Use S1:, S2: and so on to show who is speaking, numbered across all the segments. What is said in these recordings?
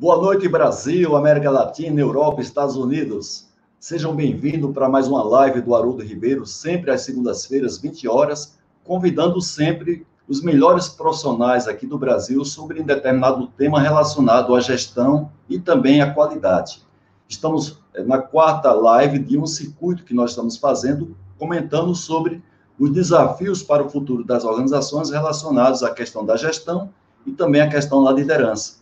S1: Boa noite, Brasil, América Latina, Europa, Estados Unidos. Sejam bem-vindos para mais uma live do Haroldo Ribeiro, sempre às segundas-feiras, 20 horas, convidando sempre os melhores profissionais aqui do Brasil sobre um determinado tema relacionado à gestão e também à qualidade. Estamos eh, na quarta live de um circuito que nós estamos fazendo, comentando sobre os desafios para o futuro das organizações relacionados à questão da gestão e também à questão da liderança.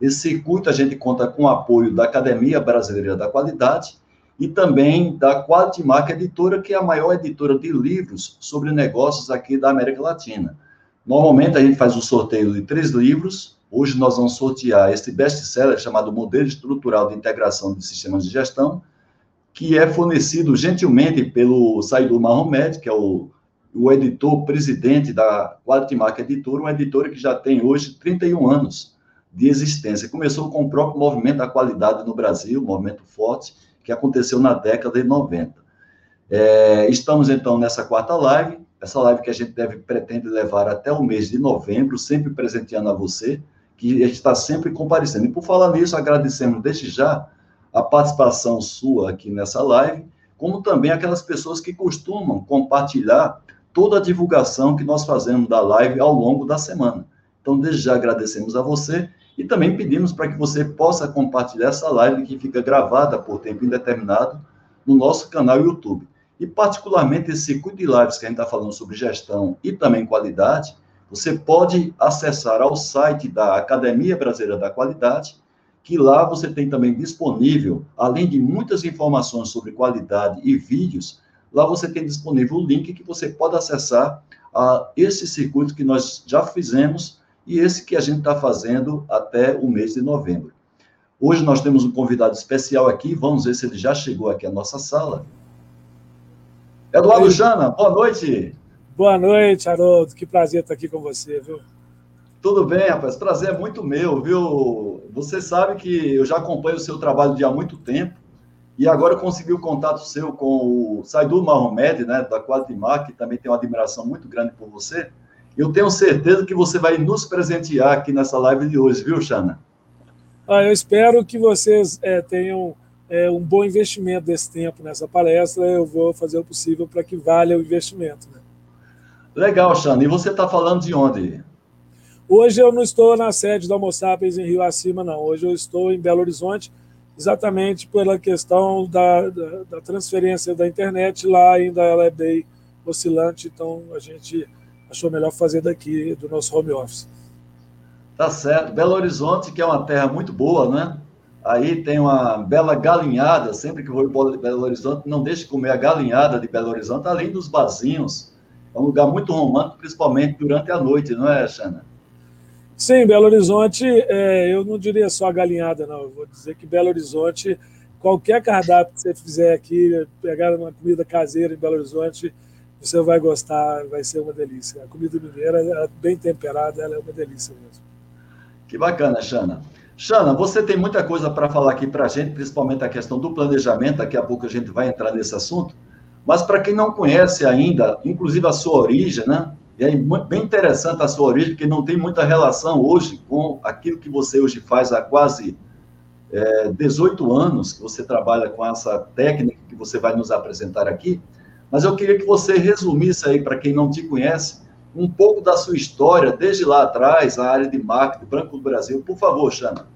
S1: Esse circuito a gente conta com o apoio da Academia Brasileira da Qualidade e também da Quality Mark Editora, que é a maior editora de livros sobre negócios aqui da América Latina. Normalmente a gente faz um sorteio de três livros. Hoje nós vamos sortear este best-seller chamado Modelo Estrutural de Integração de Sistemas de Gestão, que é fornecido gentilmente pelo Saidu Mahomed, que é o, o editor presidente da Quality Mark Editora, uma editora que já tem hoje 31 anos de existência. Começou com o próprio movimento da qualidade no Brasil, movimento forte, que aconteceu na década de 90. É, estamos, então, nessa quarta live, essa live que a gente deve, pretende levar até o mês de novembro, sempre presenteando a você, que está sempre comparecendo. E por falar nisso, agradecemos desde já a participação sua aqui nessa live, como também aquelas pessoas que costumam compartilhar toda a divulgação que nós fazemos da live ao longo da semana. Então, desde já agradecemos a você e também pedimos para que você possa compartilhar essa live que fica gravada por tempo indeterminado no nosso canal YouTube. E, particularmente, esse circuito de lives que a gente está falando sobre gestão e também qualidade, você pode acessar ao site da Academia Brasileira da Qualidade, que lá você tem também disponível, além de muitas informações sobre qualidade e vídeos, lá você tem disponível o link que você pode acessar a esse circuito que nós já fizemos e esse que a gente está fazendo até o mês de novembro. Hoje nós temos um convidado especial aqui, vamos ver se ele já chegou aqui à nossa sala. Eduardo Oi. Jana, boa noite.
S2: Boa noite, Haroldo. Que prazer estar aqui com você, viu?
S1: Tudo bem, rapaz. Prazer é muito meu, viu? Você sabe que eu já acompanho o seu trabalho de há muito tempo e agora eu consegui o contato seu com o Saidu Mahomed, né, da Quadrimar, que também tem uma admiração muito grande por você. Eu tenho certeza que você vai nos presentear aqui nessa live de hoje, viu, Xana?
S2: Ah, eu espero que vocês é, tenham é, um bom investimento desse tempo nessa palestra. Eu vou fazer o possível para que valha o investimento. Né?
S1: Legal, Xana. E você está falando de onde?
S2: Hoje eu não estou na sede da Homo Sapiens em Rio Acima, não. Hoje eu estou em Belo Horizonte, exatamente pela questão da, da, da transferência da internet. Lá ainda ela é bem oscilante, então a gente achou melhor fazer daqui, do nosso home office.
S1: Tá certo. Belo Horizonte, que é uma terra muito boa, né? Aí tem uma bela galinhada, sempre que vou em Belo Horizonte, não deixe de comer a galinhada de Belo Horizonte, além dos barzinhos. É um lugar muito romântico, principalmente durante a noite, não é, Xana?
S2: Sim, Belo Horizonte, é, eu não diria só a galinhada, não. Eu vou dizer que Belo Horizonte, qualquer cardápio que você fizer aqui, pegar uma comida caseira em Belo Horizonte, você vai gostar, vai ser uma delícia. A comida mineira, é bem temperada, ela é uma delícia mesmo.
S1: Que bacana, Xana. Xana, você tem muita coisa para falar aqui para a gente, principalmente a questão do planejamento, daqui a pouco a gente vai entrar nesse assunto, mas para quem não conhece ainda, inclusive a sua origem, né? E é bem interessante a sua origem, porque não tem muita relação hoje com aquilo que você hoje faz há quase é, 18 anos, que você trabalha com essa técnica que você vai nos apresentar aqui. Mas eu queria que você resumisse aí, para quem não te conhece, um pouco da sua história, desde lá atrás, a área de marketing Branco do Brasil. Por favor, Xana.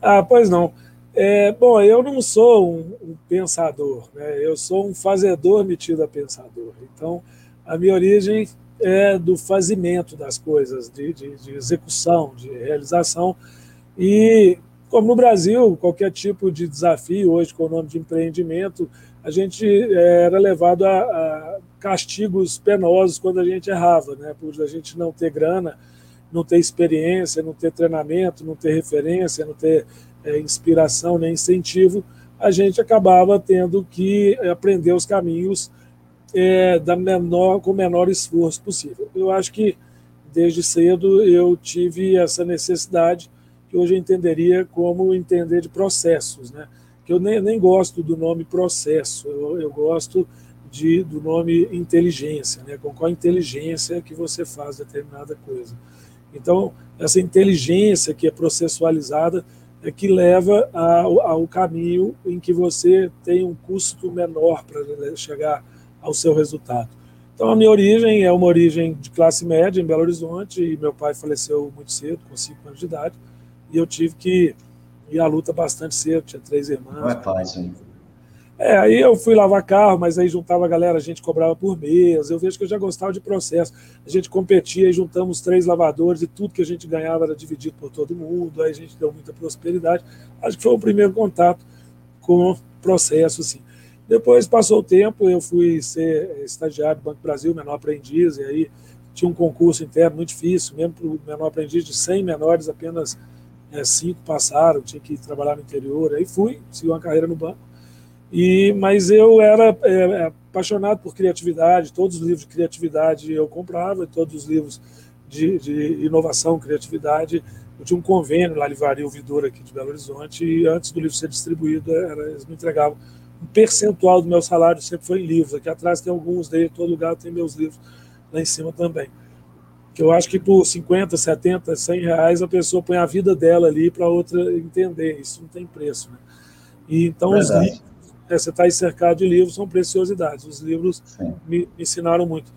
S2: Ah, pois não. É, bom, eu não sou um, um, pensador, né? eu sou um fazedor metido a pensador. Então, a minha origem é do fazimento das coisas, de, de, de execução, de realização. E, como no Brasil, qualquer tipo de desafio, hoje com o nome de empreendimento, a gente eh, era levado a, a, castigos penosos quando a gente errava, né? por a gente não ter grana, não ter experiência, não ter treinamento, não ter referência, não ter é, inspiração nem incentivo, a gente acabava tendo que aprender os caminhos é, da menor, com o menor esforço possível. Eu acho que desde cedo eu tive essa necessidade que hoje eu entenderia como entender de processos, né? Que eu nem, nem gosto do nome processo, eu, eu gosto de, do nome inteligência, né? com qual inteligência que você faz determinada coisa. Então, essa inteligência que é processualizada é que leva ao, ao caminho em que você tem um custo menor para chegar ao seu resultado. Então, a minha origem é uma origem de classe média em Belo Horizonte, e meu pai faleceu muito cedo, com 5 anos de idade, e eu tive que ir à luta bastante cedo, tinha três irmãs. Não
S1: é fácil?
S2: É, aí eu fui lavar carro, mas aí juntava a galera, a gente cobrava por mês. Eu vejo que eu já gostava de processo. A gente competia e juntamos três lavadores e tudo que a gente ganhava era dividido por todo mundo. Aí a gente deu muita prosperidade. Acho que foi o primeiro contato com o processo, assim. Depois passou o tempo, eu fui ser estagiário do Banco Brasil, menor aprendiz, e aí tinha um concurso interno muito difícil, mesmo para o menor aprendiz de 100 menores, apenas é, cinco passaram, tinha que trabalhar no interior. Aí fui, segui uma carreira no banco e, mas eu era é, é, apaixonado por criatividade, todos os livros de criatividade eu comprava, todos os livros de, de inovação, criatividade. Eu tinha um convênio lá, Livraria Ouvidor, aqui de Belo Horizonte, e antes do livro ser distribuído, era, eles me entregavam um percentual do meu salário, sempre foi em livros. Aqui atrás tem alguns daí, todo lugar tem meus livros, lá em cima também. Que eu acho que por 50, 70, 100 reais a pessoa põe a vida dela ali para outra entender. Isso não tem preço. Né? E, então, Verdade. os livros é, você está cercado de livros, são preciosidades. Os livros me, me, ensinaram muito.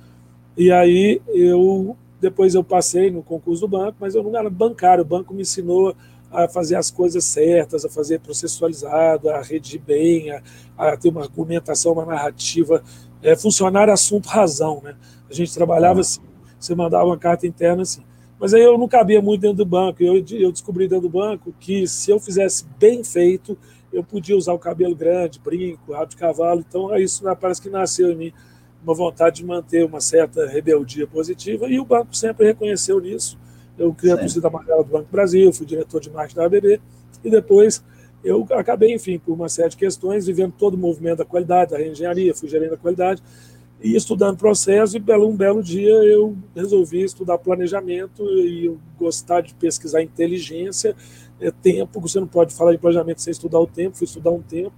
S2: E aí eu depois eu passei no concurso do banco, mas eu não era bancário. O banco me ensinou a fazer as coisas certas, a fazer processualizado, a redigir bem, a, a ter uma argumentação, uma narrativa, é, funcionar assunto razão, né? A gente trabalhava assim, você mandava uma carta interna assim. Mas aí eu não cabia muito dentro do banco. Eu, eu descobri dentro do banco que se eu fizesse bem feito, eu podia usar o cabelo grande, brinco, rabo de cavalo. Então, isso parece que nasceu em mim uma vontade de manter uma certa rebeldia positiva e o banco sempre reconheceu nisso. Eu criei a torcida amarela do Banco Brasil, fui diretor de marketing da ABB e depois eu acabei, enfim, por uma série de questões, vivendo todo o movimento da qualidade, da reengenharia, fui gerente da qualidade e estudando processo, e um belo dia eu resolvi estudar planejamento e eu gostar de pesquisar inteligência, é tempo, você não pode falar de planejamento sem estudar o tempo, fui estudar um tempo,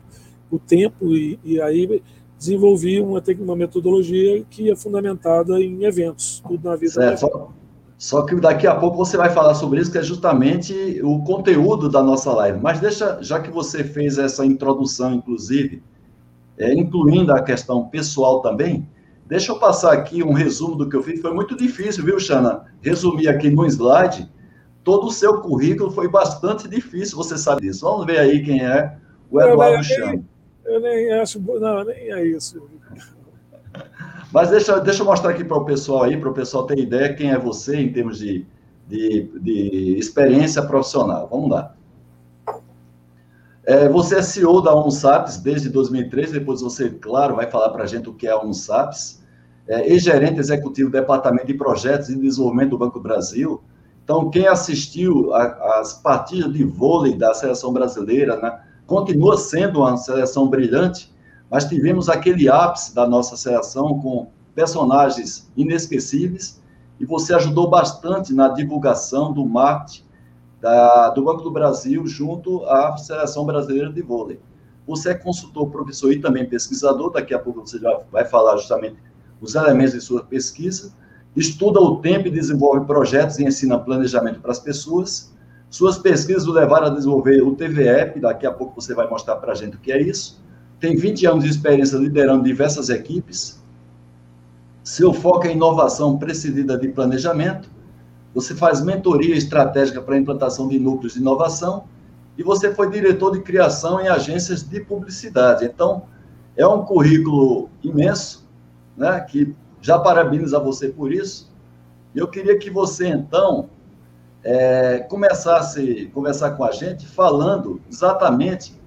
S2: o tempo, e, e aí desenvolvi uma, uma metodologia que é fundamentada em eventos, tudo na vida.
S1: Certo. Só que daqui a pouco você vai falar sobre isso, que é justamente o conteúdo da nossa live. Mas deixa, já que você fez essa introdução, inclusive, é, incluindo a questão pessoal também, deixa eu passar aqui um resumo do que eu fiz. Foi muito difícil, viu, Xana? Resumir aqui no slide. Todo o seu currículo foi bastante difícil, você sabe disso. Vamos ver aí quem é o Eduardo Xana.
S2: Eu nem acho, não, nem é isso.
S1: Mas deixa, deixa eu mostrar aqui para o pessoal aí, para o pessoal ter ideia quem é você em termos de, de, de experiência profissional. Vamos lá. É, você é CEO da ONSAPS desde 2003, depois você, claro, vai falar para a gente o que é a ONSAPS. É, ex-gerente executivo do Departamento de Projetos e Desenvolvimento do Banco Brasil. Então, quem assistiu às partidas de vôlei da seleção brasileira, né, continua sendo uma seleção brilhante, mas tivemos aquele ápice da nossa seleção com personagens inesquecíveis e você ajudou bastante na divulgação do marketing da, do Banco do Brasil junto à Seleção Brasileira de Vôlei. Você é consultor, professor e também pesquisador, daqui a pouco você já vai falar justamente os elementos de sua pesquisa, estuda o tempo e desenvolve projetos e ensina planejamento para as pessoas. Suas pesquisas o levaram a desenvolver o TVEP, daqui a pouco você vai mostrar para a gente o que é isso. Tem 20 anos de experiência liderando diversas equipes. Seu foco é inovação precedida de planejamento você faz mentoria estratégica para a implantação de núcleos de inovação e você foi diretor de criação em agências de publicidade. Então, é um currículo imenso, né, que já parabenizo a você por isso. Eu queria que você, então, é, começasse a conversar com a gente falando exatamente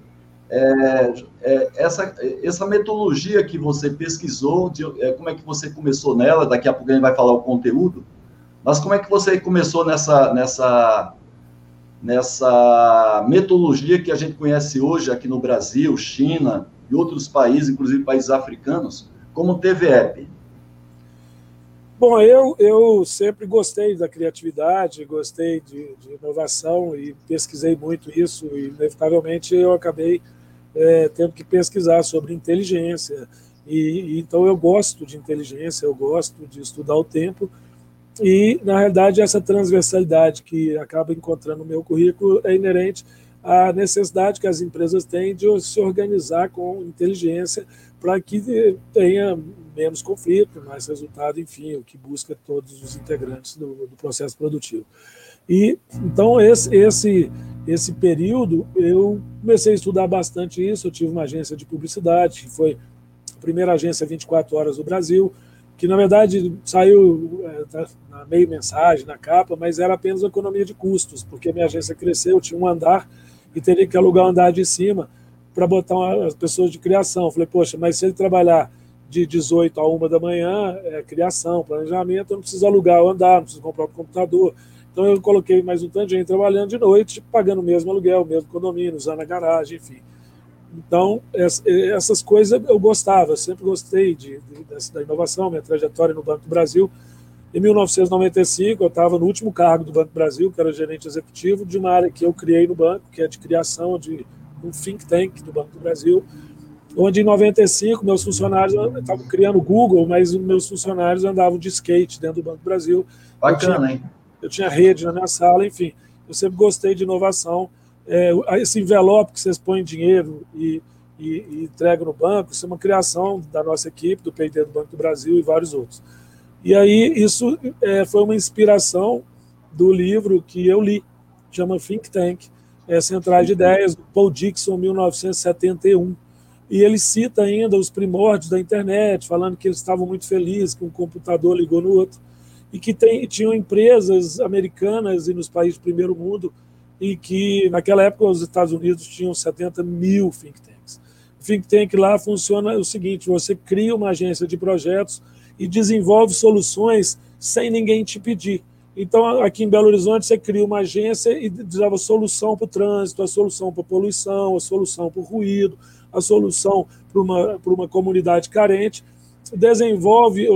S1: é, é, essa, essa metodologia que você pesquisou, de, é, como é que você começou nela, daqui a pouco a gente vai falar o conteúdo, mas como é que você começou nessa, nessa, nessa metodologia que a gente conhece hoje aqui no Brasil, China e outros países, inclusive países africanos, como TVEP?
S2: Bom, eu, eu sempre gostei da criatividade, gostei de, de inovação e pesquisei muito isso, e inevitavelmente eu acabei é, tendo que pesquisar sobre inteligência. E, e, então eu gosto de inteligência, eu gosto de estudar o tempo, E, na realidade, essa transversalidade que acaba encontrando no meu currículo é inerente à necessidade que as empresas têm de se organizar com inteligência para que tenha menos conflito, mais resultado, enfim, o que busca todos os integrantes do, do processo produtivo. E então esse, esse esse período eu comecei a estudar bastante isso. Eu tive uma agência de publicidade que foi a primeira agência 24 horas do Brasil, que na verdade saiu é, na meio mensagem, na capa, mas era apenas economia de custos, porque minha agência cresceu, tinha um andar e teria que alugar o um andar de cima para botar uma, as pessoas de criação. Falei, poxa, mas se ele trabalhar de 18 a 1 da manhã, é criação, planejamento, eu não preciso alugar o andar, não preciso comprar o computador. Então eu coloquei mais um tanto de gente trabalhando de noite, pagando o mesmo aluguel, o mesmo condomínio, usando a garagem, enfim. Então, essas coisas eu gostava, sempre gostei de, de, da inovação, minha trajetória no Banco do Brasil. Em 1995, eu estava no último cargo do Banco do Brasil, que era gerente executivo de uma área que eu criei no banco, que é de criação de um think tank do Banco do Brasil, onde em 95 meus funcionários estavam criando o Google, mas meus funcionários andavam de skate dentro do Banco do Brasil.
S1: Bacana, eu tinha, hein?
S2: Eu tinha rede na minha sala, enfim. Eu sempre gostei de inovação. É, esse envelope que vocês põem dinheiro e, e, e entregam no banco, isso é uma criação da nossa equipe, do PD do Banco do Brasil e vários outros. E aí isso é, foi uma inspiração do livro que eu li, chama Think Tank, é, Centrais de Ideias, do Paul Dixon, 1971. E ele cita ainda os primórdios da internet, falando que eles estavam muito felizes que um computador ligou no outro, e que tem, tinham empresas americanas e nos países do primeiro mundo, e que naquela época os Estados Unidos tinham 70 mil think tanks. O think tank lá funciona o seguinte: você cria uma agência de projetos e desenvolve soluções sem ninguém te pedir. Então, aqui em Belo Horizonte, você cria uma agência e desenvolve a solução para o trânsito, a solução para a poluição, a solução para o ruído, a solução para uma, uma comunidade carente, desenvolve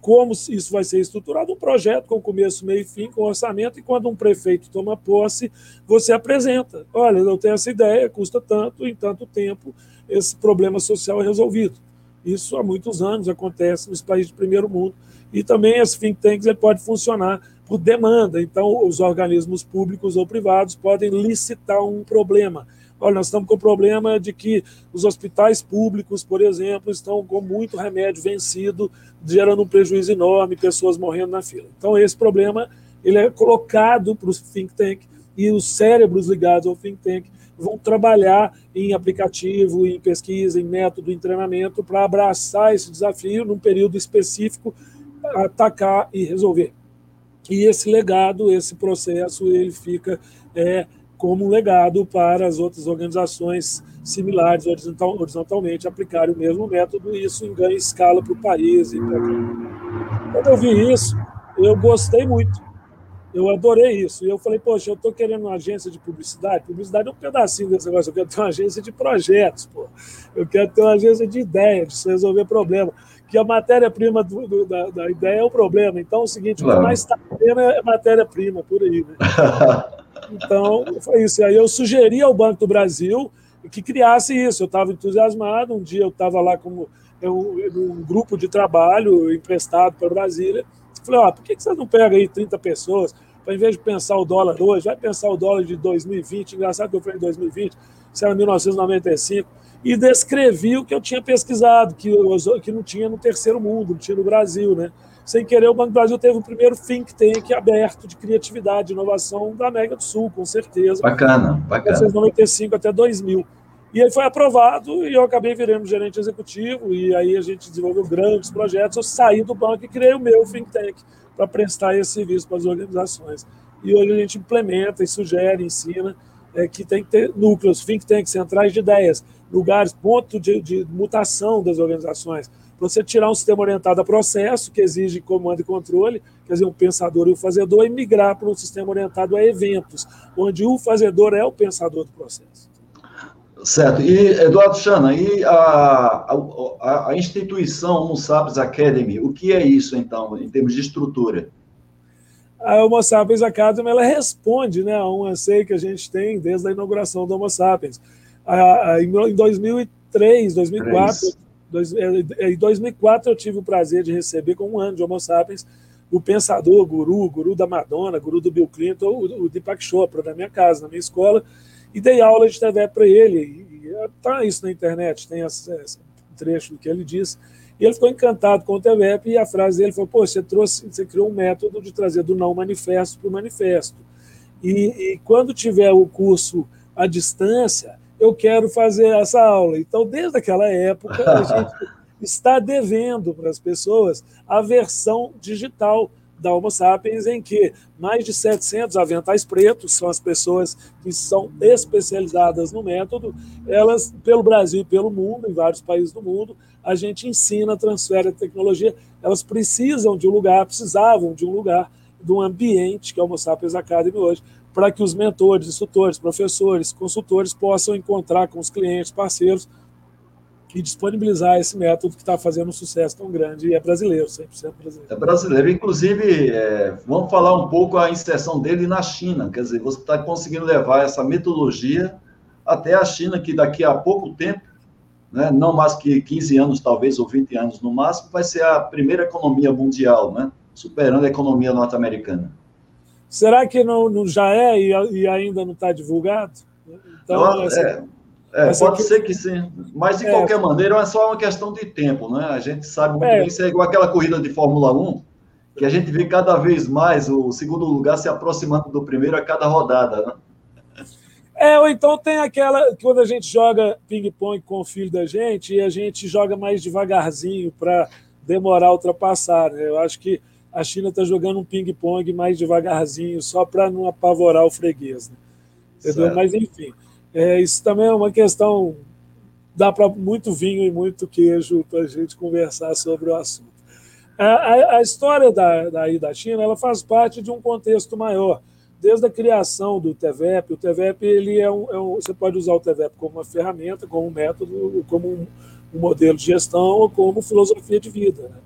S2: como isso vai ser estruturado, um projeto com começo, meio e fim, com orçamento, e quando um prefeito toma posse, você apresenta. Olha, eu tenho essa ideia, custa tanto, em tanto tempo, esse problema social é resolvido. Isso há muitos anos acontece nos países do primeiro mundo. E também esse think tanks ele pode funcionar por demanda. Então, os organismos públicos ou privados podem licitar um problema. Olha, nós estamos com o problema de que os hospitais públicos, por exemplo, estão com muito remédio vencido, gerando um prejuízo enorme, pessoas morrendo na fila. Então, esse problema ele é colocado para o think tank e os cérebros ligados ao think tank vão trabalhar em aplicativo, em pesquisa, em método, em treinamento para abraçar esse desafio num período específico, atacar e resolver. E esse legado, esse processo, ele fica é, como um legado para as outras organizações similares horizontal, horizontalmente aplicarem o mesmo método e isso ganha escala para o país. E. Quando eu vi isso, eu gostei muito eu adorei isso. E eu falei, poxa, eu estou querendo uma agência de publicidade. Publicidade é um pedacinho desse negócio. Eu quero ter uma agência de projetos, pô. Eu quero ter uma agência de ideia, de resolver problema. Que a matéria-prima da, da, ideia é o problema. Então, é o seguinte, claro. o que mais está tendo é matéria-prima, por aí. Né? então, foi isso. E aí eu sugeri ao Banco do Brasil que criasse isso. Eu estava entusiasmado. Um dia eu estava lá como um, um grupo de trabalho emprestado para Brasília Falei, ó, por que vocês não pegam aí 30 pessoas, para em vez de pensar o dólar hoje, vai pensar o dólar de 2020, engraçado que eu falei em 2020, isso era 1995, e descrevi o que eu tinha pesquisado, que, que não tinha no terceiro mundo, não tinha no Brasil, né? Sem querer, o Banco do Brasil teve o primeiro think tank aberto de criatividade e inovação da América do Sul, com certeza.
S1: Bacana, bacana.
S2: 1995 até 2000. E aí foi aprovado e eu acabei virando gerente executivo e aí a gente desenvolveu grandes projetos. Eu saí do banco e criei o meu think tank para prestar esse serviço para as organizações. E hoje a gente implementa e sugere, ensina é, que tem que ter núcleos, think tanks, centrais de ideias, lugares, ponto de, de mutação das organizações. Você tirar um sistema orientado a processo, que exige comando e controle, quer dizer, um pensador e um fazedor, e migrar para um sistema orientado a eventos, onde o fazedor é o pensador do processo.
S1: Certo. E, Eduardo Chana, e a, a, a instituição Homo Sapiens Academy, o que é isso, então, em termos de estrutura?
S2: A Homo Sapiens Academy ela responde né, a um anseio que a gente tem desde a inauguração do Homo Sapiens. em 2003, 2004, em 2004 eu tive o prazer de receber, com um ano de Homo Sapiens, o pensador, o guru, o guru da Madonna, guru do Bill Clinton, o, o Deepak Chopra, na minha casa, na minha escola, e dei aula de TVEP para ele. Está isso na internet, tem esse, esse trecho que ele disse. E ele ficou encantado com o TVEP e a frase dele foi: Pô, você trouxe, você criou um método de trazer do não manifesto para o manifesto. E, e, quando tiver o curso à distância, eu quero fazer essa aula. Então, desde aquela época, a gente está devendo para as pessoas a versão digital da Homo sapiens, em que mais de 700 aventais pretos são as pessoas que são especializadas no método, elas, pelo Brasil e pelo mundo, em vários países do mundo, a gente ensina, transfere a tecnologia, elas precisam de um lugar, precisavam de um lugar, de um ambiente, que é o Homo sapiens Academy hoje, para que os mentores, instrutores, professores, consultores possam encontrar com os clientes, parceiros, e disponibilizar esse método que está fazendo um sucesso tão grande e é brasileiro, 100% brasileiro.
S1: É brasileiro. Inclusive, é, vamos falar um pouco a inserção dele na China. Quer dizer, você está conseguindo levar essa metodologia até a China, que daqui a pouco tempo, né, não mais que 15 anos, talvez, ou 20 anos no máximo, vai ser a primeira economia mundial, né, superando a economia norte-americana.
S2: Será que não, não já é e, e ainda não está divulgado?
S1: Então, não, essa... é, é, pode que... ser que sim, mas de é. qualquer maneira é só uma questão de tempo, né? A gente sabe muito é. bem, isso é igual aquela corrida de Fórmula 1, que a gente vê cada vez mais o segundo lugar se aproximando do primeiro a cada rodada, né?
S2: É, ou então tem aquela, quando a gente joga ping-pong com o filho da gente, e a gente joga mais devagarzinho para demorar a ultrapassar, né? Eu acho que a China está jogando um ping-pong mais devagarzinho, só para não apavorar o freguês, né? Entendeu? Mas, enfim. É, isso também é uma questão, dá para muito vinho e muito queijo para a gente conversar sobre o assunto. A, a, a história da, daí da China ela faz parte de um contexto maior. Desde a criação do TVEP, o TVEP ele é um, é um, você pode usar o TVEP como uma ferramenta, como um método, como um, um modelo de gestão ou como filosofia de vida. Né?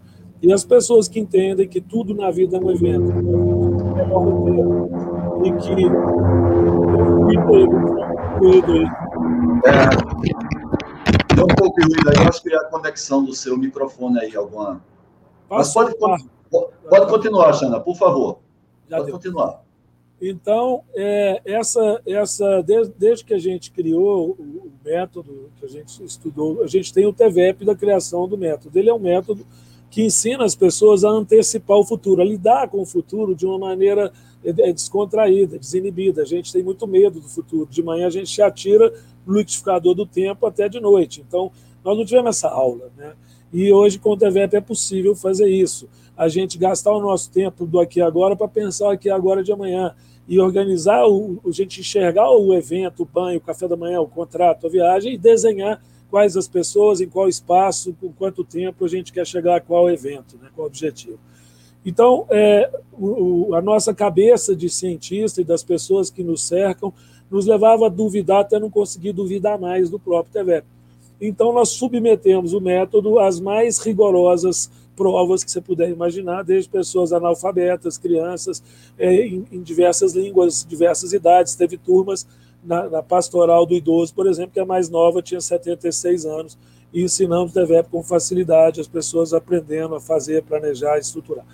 S2: E as pessoas que entendem que tudo na vida é um evento, é um roteiro, e que
S1: ruído aí. É, tem um pouco de ruído aí, eu acho que é a conexão do seu microfone aí, alguma. Mas pode, pode continuar, Xana, por favor. Já pode deu. continuar.
S2: Então, é, essa, essa desde, desde, que a gente criou o, o, método, que a gente estudou, a gente tem o TVEP da criação do método. Ele é um método que ensina as pessoas a antecipar o futuro, a lidar com o futuro de uma maneira é, é descontraída, desinibida. A gente tem muito medo do futuro. De manhã a gente se atira no liquidificador do tempo até de noite. Então, nós não tivemos essa aula. Né? E hoje, com o TVEP, é possível fazer isso. A gente gastar o nosso tempo do aqui agora para pensar aqui agora de amanhã. E organizar, o, a gente enxergar o evento, o banho, o café da manhã, o contrato, a viagem e desenhar quais as pessoas, em qual espaço, por quanto tempo a gente quer chegar a qual evento, né, qual objetivo. Então, é, o, a nossa cabeça de cientista e das pessoas que nos cercam nos levava a duvidar até não conseguir duvidar mais do próprio TVEP. Então, nós submetemos o método às mais rigorosas provas que você puder imaginar, desde pessoas analfabetas, crianças, é, em, em, diversas línguas, diversas idades. Teve turmas na, na, pastoral do idoso, por exemplo, que a mais nova tinha 76 anos, e ensinando o TVEP com facilidade, as pessoas aprendendo a fazer, planejar, estruturar.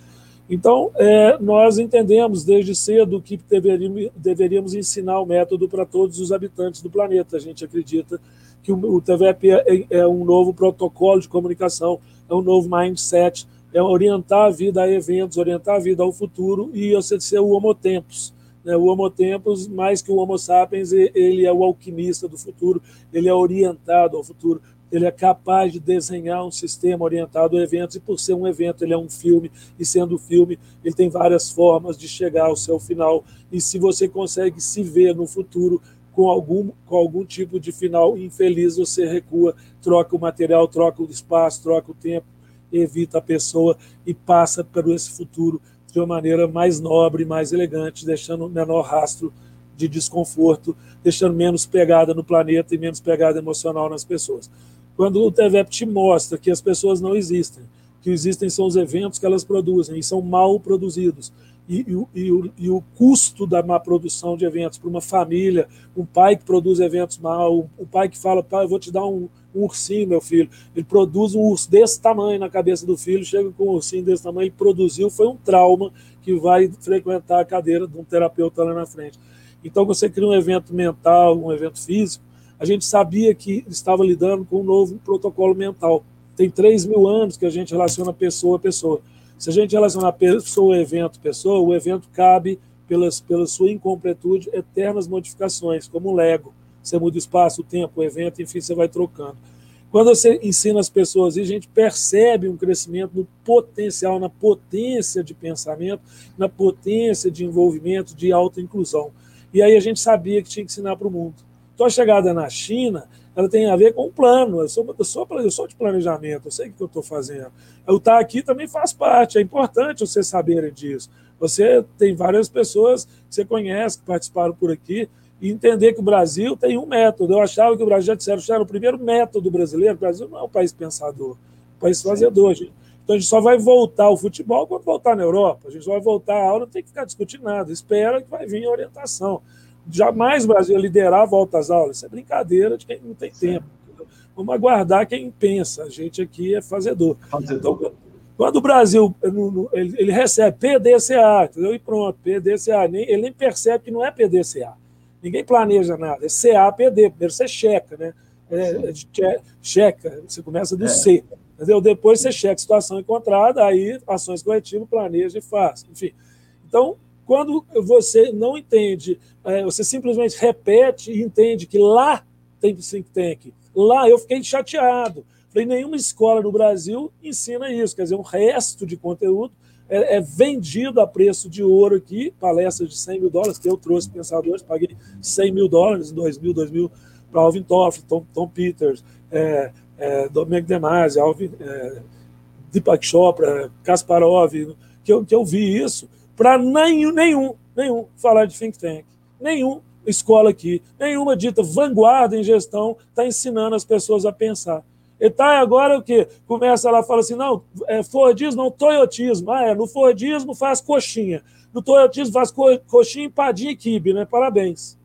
S2: Então, é, nós entendemos desde cedo que deveríamos, deveríamos ensinar o método para todos os habitantes do planeta. A gente acredita que o, o TVEP é, é, um novo protocolo de comunicação, é um novo mindset, é orientar a vida a eventos, orientar a vida ao futuro e você ser o Homo Tempos. Né? O Homo Tempos, mais que o Homo Sapiens, ele é o alquimista do futuro, ele é orientado ao futuro ele é capaz de desenhar um sistema orientado a eventos, e por ser um evento, ele é um filme, e sendo filme, ele tem várias formas de chegar ao seu final. E se você consegue se ver no futuro com algum, com algum tipo de final infeliz, você recua, troca o material, troca o espaço, troca o tempo, evita a pessoa e passa para esse futuro de uma maneira mais nobre, mais elegante, deixando o menor rastro de desconforto, deixando menos pegada no planeta e menos pegada emocional nas pessoas. Quando o TVEP te mostra que as pessoas não existem, que existem são os eventos que elas produzem e são mal produzidos. E, e, e, o, e o, custo da má produção de eventos para uma família, um pai que produz eventos mal, um pai que fala, pai, eu vou te dar um, um ursinho, meu filho. Ele produz um urso desse tamanho na cabeça do filho, chega com um ursinho desse tamanho, ele produziu, foi um trauma que vai frequentar a cadeira de um terapeuta lá na frente. Então, você cria um evento mental, um evento físico, a gente sabia que estava lidando com um novo protocolo mental. Tem 3 mil anos que a gente relaciona pessoa a pessoa. Se a gente relacionar pessoa, evento, pessoa, o evento cabe, pelas, pela sua incompletude, eternas modificações, como um Lego. Você muda o espaço, o tempo, o evento, enfim, você vai trocando. Quando você ensina as pessoas, e a gente percebe um crescimento no potencial, na potência de pensamento, na potência de envolvimento, de alta inclusão. E aí a gente sabia que tinha que ensinar para o mundo. Então a chegada na China, ela tem a ver com um plano. Eu sou, eu sou, eu sou de planejamento, eu sei o que eu estou fazendo. Eu estar aqui também faz parte, é importante vocês saberem disso. Você tem várias pessoas que você conhece, que participaram por aqui, e entender que o Brasil tem um método. Eu achava que o Brasil, já disseram, era o primeiro método brasileiro. O Brasil não é um país pensador, é um país fazedor. Gente. Então a gente só vai voltar ao futebol quando voltar na Europa. A gente só vai voltar a aula, não tem que ficar discutindo nada. Espera que vai vir a orientação. Jamais o Brasil liderar a volta às aulas. Isso é brincadeira de quem não tem tempo. Vamos aguardar quem pensa. A gente aqui é fazedor. fazedor. Então, quando o Brasil ele, recebe PDCA, entendeu? E pronto, PDCA. Ele nem percebe que não é PDCA. Ninguém planeja nada. É CAPD. Primeiro você checa, né? É, é, checa, você começa do é. C. Entendeu? Depois você checa situação encontrada, aí ações corretivas, planeja e faz. Enfim. Então, quando você não entende, é, você simplesmente repete e entende que lá tem think tank. Lá eu fiquei chateado. Falei, nenhuma escola no Brasil ensina isso. Quer dizer, um resto de conteúdo é, é vendido a preço de ouro aqui, palestras de 100 mil dólares, que eu trouxe pensadores, paguei 100 mil dólares em 2000, 2000 para Alvin Toffler, Tom, Tom Peters, é, é, Domenico De Masi, Alvin, é, Deepak Chopra, Kasparov, que eu, que eu vi isso para nenhum, nenhum, nenhum falar de think tank. Nenhum escola aqui, nenhuma dita vanguarda em gestão está ensinando as pessoas a pensar. E tá agora o quê? Começa lá, fala assim, não, é Fordismo, não, Toyotismo. Ah, é, no Fordismo faz coxinha. No Toyotismo faz co coxinha, empadinha e quibe, né? Parabéns.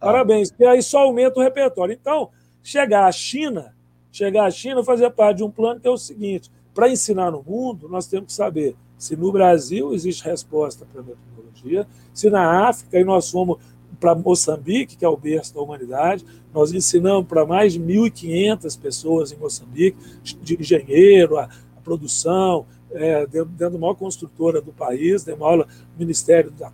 S2: Ah. Parabéns. E aí só aumenta o repertório. Então, chegar à China, chegar à China fazer parte de um plano que é o seguinte, para ensinar no mundo, nós temos que saber se no Brasil existe resposta para a metodologia, se na África, e nós fomos para Moçambique, que é o berço da humanidade, nós ensinamos para mais de 1.500 pessoas em Moçambique, de engenheiro, a, a produção, é, dentro, dentro da maior construtora do país, demos aula no Ministério da,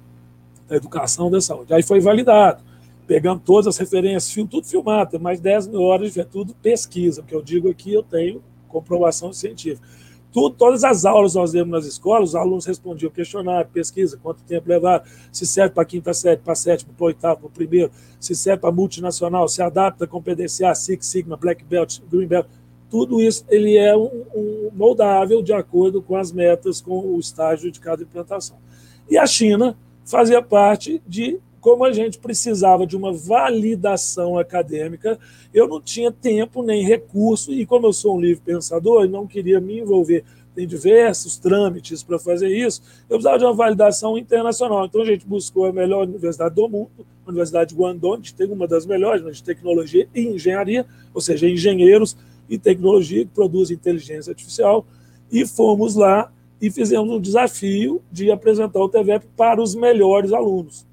S2: da Educação e da Saúde. Aí foi validado. Pegamos todas as referências, tudo filmado, tem mais de 10 mil horas de tudo pesquisa. O que eu digo aqui, eu tenho comprovação científica. Tudo, todas as aulas nós demos nas escolas, os alunos respondiam questionário, pesquisa, quanto tempo levaram, se serve para quinta série, para sétima, para oitavo, para primeiro, se serve para multinacional, se adapta com PDCA, Six Sigma, Black Belt, Green Belt. Tudo isso ele é um, um moldável de acordo com as metas, com o estágio de cada implantação. E a China fazia parte de como a gente precisava de uma validação acadêmica, eu não tinha tempo nem recurso, e como eu sou um livre pensador e não queria me envolver em diversos trâmites para fazer isso, eu precisava de uma validação internacional. Então a gente buscou a melhor universidade do mundo, a Universidade de Guangdong, que tem uma das melhores de tecnologia e engenharia, ou seja, engenheiros e tecnologia que produzem inteligência artificial, e fomos lá e fizemos um desafio de apresentar o TVEP para os melhores alunos.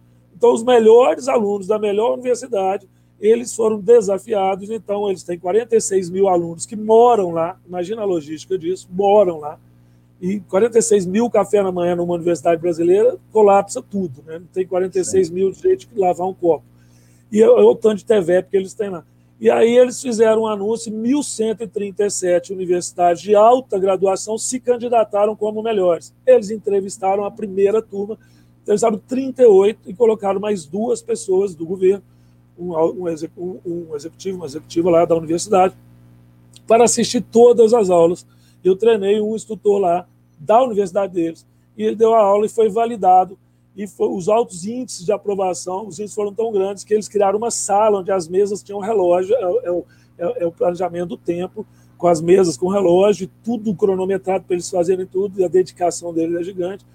S2: Então, os melhores alunos da melhor universidade, eles foram desafiados. Então, eles têm 46 mil alunos que moram lá. Imagina a logística disso, moram lá. E 46 mil café na manhã numa universidade brasileira, colapsa tudo. Né? Não tem 46 Sim. mil de gente que lavar um copo. E é, é o tanto de TVEP que eles têm lá. E aí eles fizeram um anúncio, 1.137 universidades de alta graduação se candidataram como melhores. Eles entrevistaram a primeira turma entrevistaram 38 e colocaram mais duas pessoas do governo, um, um, um executivo, uma executiva lá da universidade, para assistir todas as aulas. Eu treinei um instrutor lá da universidade deles, e ele deu a aula e foi validado. E foi, os altos índices de aprovação, os índices foram tão grandes que eles criaram uma sala onde as mesas tinham relógio, é, é, é, é o planejamento do tempo, com as mesas com relógio, tudo cronometrado para eles fazerem tudo, e a dedicação deles é gigante.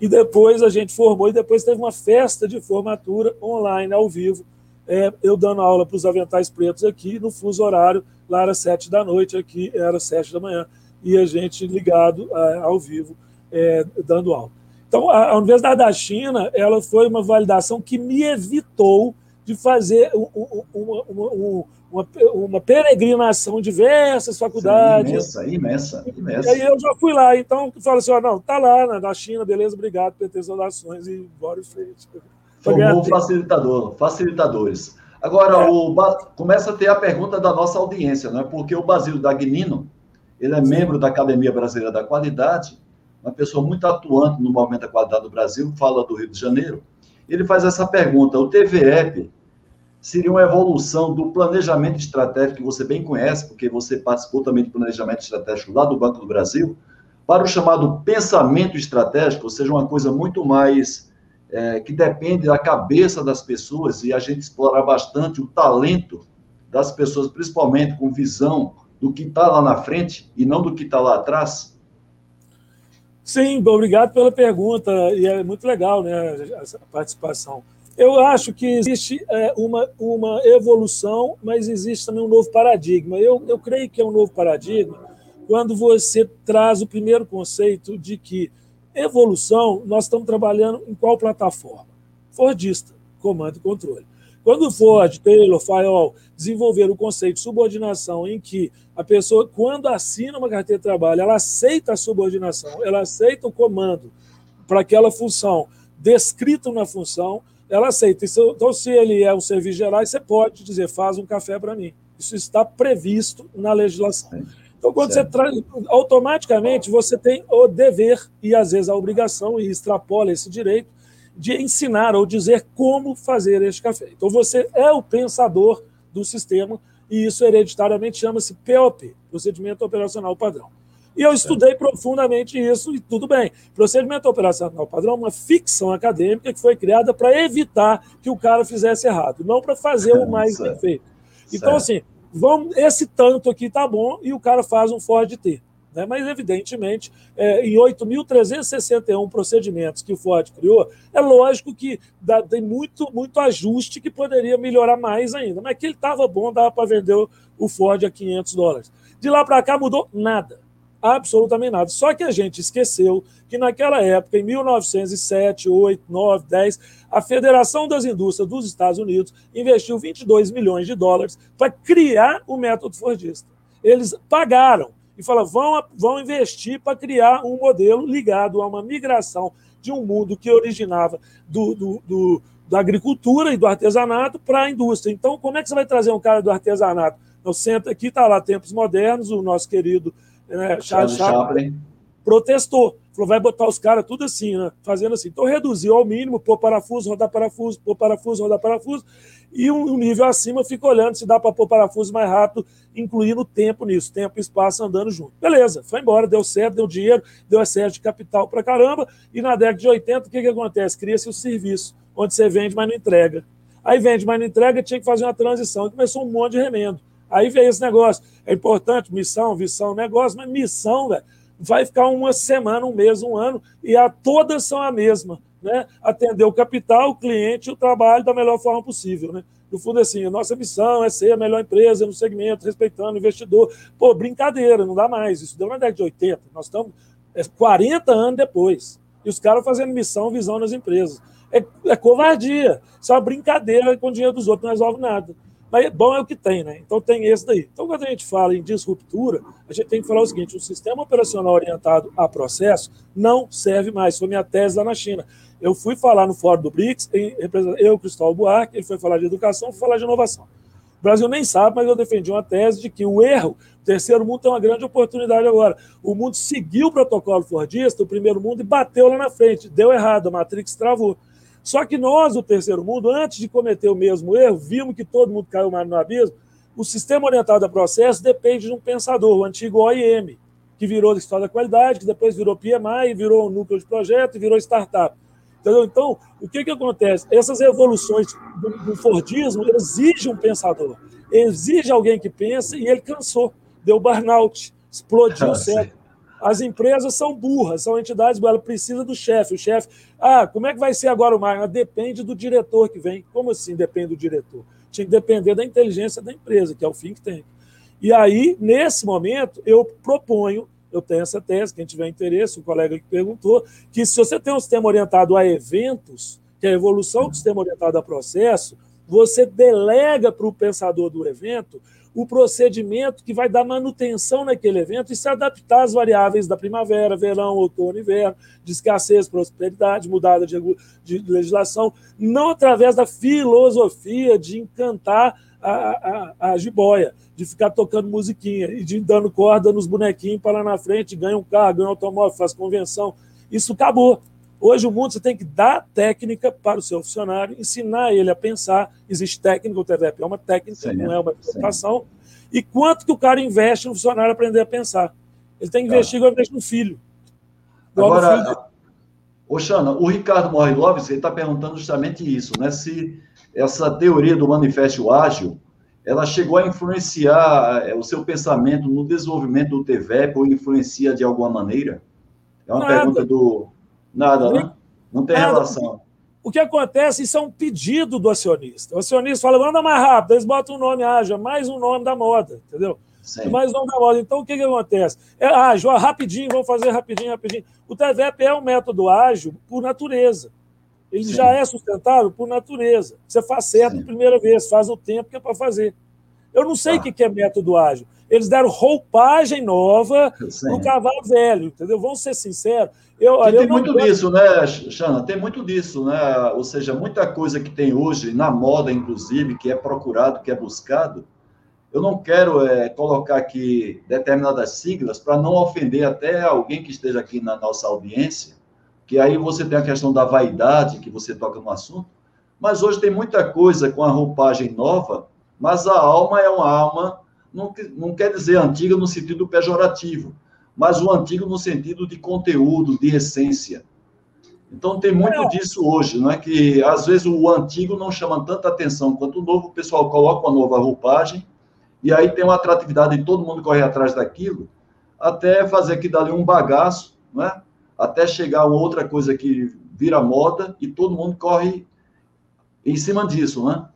S2: E depois a gente formou, e depois teve uma festa de formatura online, ao vivo, é, eu dando aula para os aventais pretos aqui, no fuso horário, lá era sete da noite, aqui era sete da manhã, e a gente ligado é, ao vivo, é, dando aula. Então, a, a, Universidade da China ela foi uma validação que me evitou de fazer uma, uma, uma, uma peregrinação diversas faculdades.
S1: Sim, imensa, imensa, imensa.
S2: E aí eu já fui lá, então fala assim: ó, não, tá lá na China, beleza, obrigado por ter saudações e bora em frente.
S1: Formou facilitador, facilitadores. Agora, é. o, começa a ter a pergunta da nossa audiência, não é? Porque o Basílio Dagnino, ele é membro da Academia Brasileira da Qualidade, uma pessoa muito atuante no movimento da qualidade do Brasil, fala do Rio de Janeiro. Ele faz essa pergunta: o TVEP seria uma evolução do planejamento estratégico que você bem conhece, porque você participou também do planejamento estratégico lá do Banco do Brasil, para o chamado pensamento estratégico, ou seja, uma coisa muito mais é, que depende da cabeça das pessoas e a gente explorar bastante o talento das pessoas, principalmente com visão do que está lá na frente e não do que está lá atrás?
S2: Sim, obrigado pela pergunta e é muito legal né, essa participação. Eu acho que existe é, uma, uma evolução, mas existe também um novo paradigma. Eu, eu creio que é um novo paradigma quando você traz o primeiro conceito de que evolução, nós estamos trabalhando em qual plataforma? Fordista, comando e controle. Quando Ford, Taylor, Fayol desenvolveram o conceito de subordinação, em que a pessoa, quando assina uma carteira de trabalho, ela aceita a subordinação, ela aceita o comando para aquela função descrito na função, ela aceita. Então, se ele é um serviço geral, você pode dizer, faz um café para mim. Isso está previsto na legislação. Então, quando certo. você traz, automaticamente você tem o dever e às vezes a obrigação, e extrapola esse direito, de ensinar ou dizer como fazer este café. Então, você é o pensador do sistema, e isso hereditariamente chama-se POP Procedimento Operacional Padrão. E eu estudei profundamente isso, e tudo bem. Procedimento operacional padrão é uma ficção acadêmica que foi criada para evitar que o cara fizesse errado, não para fazer o mais bem feito. Então, assim, vamos, esse tanto aqui tá bom e o cara faz um Ford T. Né? Mas, evidentemente, é, em 8.361 procedimentos que o Ford criou, é lógico que dá, tem muito, muito ajuste que poderia melhorar mais ainda. Mas que ele estava bom, dava para vender o Ford a 500 dólares. De lá para cá mudou nada absolutamente nada. Só que a gente esqueceu que naquela época, em 1907, 8, 9, 10, a Federação das Indústrias dos Estados Unidos investiu 22 milhões de dólares para criar o método Fordista. Eles pagaram e falaram, vão, vão investir para criar um modelo ligado a uma migração de um mundo que originava do, do, do da agricultura e do artesanato para a indústria. Então, como é que você vai trazer um cara do artesanato? Eu sento aqui, está lá Tempos Modernos, o nosso querido né, Charles Chaplin, protestou. Falou, vai botar os caras tudo assim, né, fazendo assim. Então reduziu ao mínimo, pôr parafuso, rodar parafuso, pôr parafuso, rodar parafuso, e um, um nível acima fica olhando se dá para pôr parafuso mais rápido, incluindo tempo nisso, tempo e espaço andando junto. Beleza, foi embora, deu certo, deu dinheiro, deu excesso de capital para caramba, e na década de 80, o que, que acontece? Cria-se o serviço, onde você vende, mas não entrega. Aí vende, mas não entrega, tinha que fazer uma transição, e começou um monte de remendo. Aí veio esse negócio. É importante, missão, visão, negócio, mas missão, velho, vai ficar uma semana, um mês, um ano, e a, todas são a mesma. Né? Atender o capital, o cliente e o trabalho da melhor forma possível. Né? No fundo, assim, a nossa missão é ser a melhor empresa no segmento, respeitando o investidor. Pô, brincadeira, não dá mais. Isso deu na década de 80. Nós estamos 40 é, anos depois. E os caras fazendo missão, visão nas empresas. É, é covardia. Isso é uma brincadeira com o dinheiro dos outros, não resolve nada. Mas bom é o que tem, né? Então tem esse daí. Então, quando a gente fala em disruptura, a gente tem que falar o seguinte: o sistema operacional orientado a processo não serve mais. Foi minha tese lá na China. Eu fui falar no Fórum do BRICS, eu, Cristóvão Buarque, ele foi falar de educação, foi falar de inovação. O Brasil nem sabe, mas eu defendi uma tese de que o erro, o terceiro mundo tem uma grande oportunidade agora. O mundo seguiu o protocolo fordista, o primeiro mundo, e bateu lá na frente. Deu errado, a Matrix travou. Só que nós, o terceiro mundo, antes de cometer o mesmo erro, vimos que todo mundo caiu mais no abismo. O sistema orientado a processo depende de um pensador, o antigo OIM, que virou História da Qualidade, que depois virou PMI, virou núcleo de projeto e virou startup. Entendeu? Então, o que, que acontece? Essas evoluções do, do Fordismo exigem um pensador, exige alguém que pense, e ele cansou, deu burnout, explodiu o cérebro. As empresas são burras, são entidades ela precisa do chefe. O chefe, ah, como é que vai ser agora o marketing? Depende do diretor que vem. Como assim depende do diretor? Tinha que depender da inteligência da empresa, que é o fim que tem. E aí, nesse momento, eu proponho, eu tenho essa tese, quem tiver interesse, o colega que perguntou, que se você tem um sistema orientado a eventos, que é a evolução do sistema orientado a processo, você delega para o pensador do evento o procedimento que vai dar manutenção naquele evento e se adaptar às variáveis da primavera, verão, outono, inverno, de escassez, prosperidade, mudada de, de legislação, não através da filosofia de encantar a, a, a jiboia, de ficar tocando musiquinha e de dando corda nos bonequinhos para lá na frente, ganha um carro, ganha um automóvel, faz convenção. Isso acabou. Hoje o mundo você tem que dar técnica para o seu funcionário, ensinar ele a pensar. Existe técnica, o TVP é uma técnica, sim, não é uma educação. E quanto que o cara investe no funcionário aprender a pensar? Ele tem que investir igual investe no filho.
S1: Agora, filho... Oxana, o Ricardo Morriloves está perguntando justamente isso, né? Se essa teoria do manifesto ágil ela chegou a influenciar é, o seu pensamento no desenvolvimento do TVEP ou influencia de alguma maneira? É uma Nada. pergunta do, Nada, né? Não tem Nada. relação.
S2: O que acontece, isso é um pedido do acionista. O acionista fala, manda mais rápido, eles botam um nome Ágil, mais um nome da moda, entendeu? Sim. Mais um nome da moda. Então, o que, que acontece? É ágil, rapidinho, vamos fazer rapidinho, rapidinho. O TVEP é um método ágil por natureza. Ele Sim. já é sustentável por natureza. Você faz certo a primeira vez, faz o tempo que é para fazer. Eu não sei o ah. que é método ágil. Eles deram roupagem nova no cavalo velho, entendeu? Vamos ser sinceros.
S1: Eu, eu tem muito gosto... disso, né, Xana? Tem muito disso, né? Ou seja, muita coisa que tem hoje, na moda, inclusive, que é procurado, que é buscado. Eu não quero é, colocar aqui determinadas siglas para não ofender até alguém que esteja aqui na nossa audiência, que aí você tem a questão da vaidade, que você toca no assunto, mas hoje tem muita coisa com a roupagem nova, mas a alma é uma alma, não, não quer dizer antiga no sentido pejorativo, mas o antigo no sentido de conteúdo, de essência. Então tem muito é. disso hoje, não é que às vezes o antigo não chama tanta atenção quanto o novo, o pessoal coloca uma nova roupagem e aí tem uma atratividade e todo mundo corre atrás daquilo, até fazer que dali um bagaço, não é? Até chegar a outra coisa que vira moda e todo mundo corre em cima disso, né?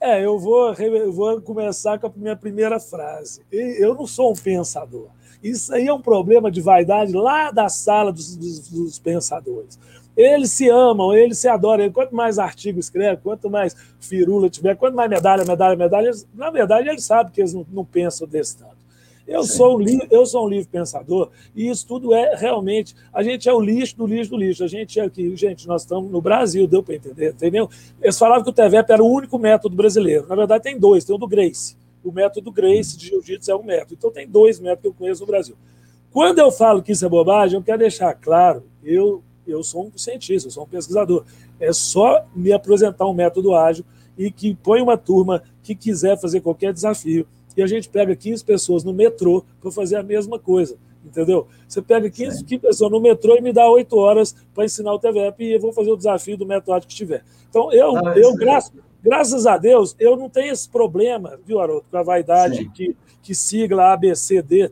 S2: É, eu vou, eu vou começar com a minha primeira frase. Eu não sou um pensador. Isso aí é um problema de vaidade lá da sala dos, dos, dos pensadores. Eles se amam, eles se adoram. Quanto mais artigo escreve, quanto mais firula tiver, quanto mais medalha, medalha, medalha, eles, na verdade, eles sabem que eles não, não pensam desse tanto. Eu sou, um eu sou um livre pensador e isso tudo é realmente. A gente é o lixo do lixo do lixo. A gente é aqui, gente, nós estamos no Brasil, deu para entender, entendeu? Eles falavam que o TVEP era o único método brasileiro. Na verdade, tem dois: tem o do Grace o método Grace de jiu-jitsu é um método. Então, tem dois métodos que eu conheço no Brasil. Quando eu falo que isso é bobagem, eu quero deixar claro, eu, eu sou um cientista, eu sou um pesquisador. É só me apresentar um método ágil e que põe uma turma que quiser fazer qualquer desafio. E a gente pega 15 pessoas no metrô para fazer a mesma coisa. Entendeu? Você pega 15, 15 pessoas no metrô e me dá 8 horas para ensinar o TVEP e eu vou fazer o desafio do método ágil que tiver. Então, eu, ah, eu graças, Graças a Deus, eu não tenho esse problema, viu, Haroldo, com a vaidade que, que sigla ABCD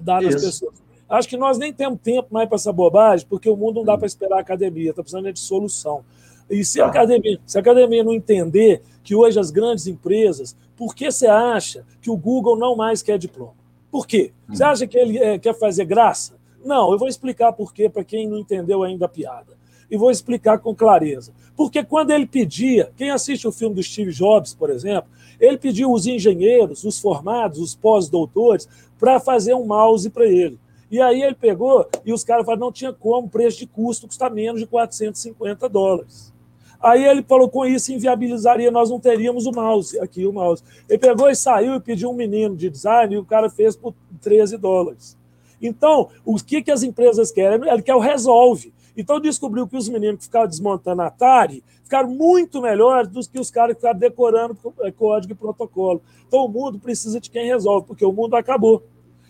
S2: dá nas pessoas. Acho que nós nem temos tempo mais para essa bobagem, porque o mundo não dá para esperar a academia, está precisando de solução. E se a, tá. academia, se a academia não entender que hoje as grandes empresas, por que você acha que o Google não mais quer diploma? Por quê? Você hum. acha que ele é, quer fazer graça? Não, eu vou explicar por quê para quem não entendeu ainda a piada e vou explicar com clareza. Porque quando ele pedia, quem assiste o filme do Steve Jobs, por exemplo, ele pediu os engenheiros, os formados, os pós-doutores, para fazer um mouse para ele. E aí ele pegou e os caras falaram, não tinha como, preço de custo custa menos de 450 dólares. Aí ele falou, com isso inviabilizaria, nós não teríamos o mouse, aqui o mouse. Ele pegou e saiu e pediu um menino de design e o cara fez por 13 dólares. Então, o que, que as empresas querem? Ele quer o resolve. Então descobriu que os meninos que ficavam desmontando Atari ficaram muito melhores do que os caras que ficaram decorando é, código e protocolo. Então o mundo precisa de quem resolve, porque o mundo acabou.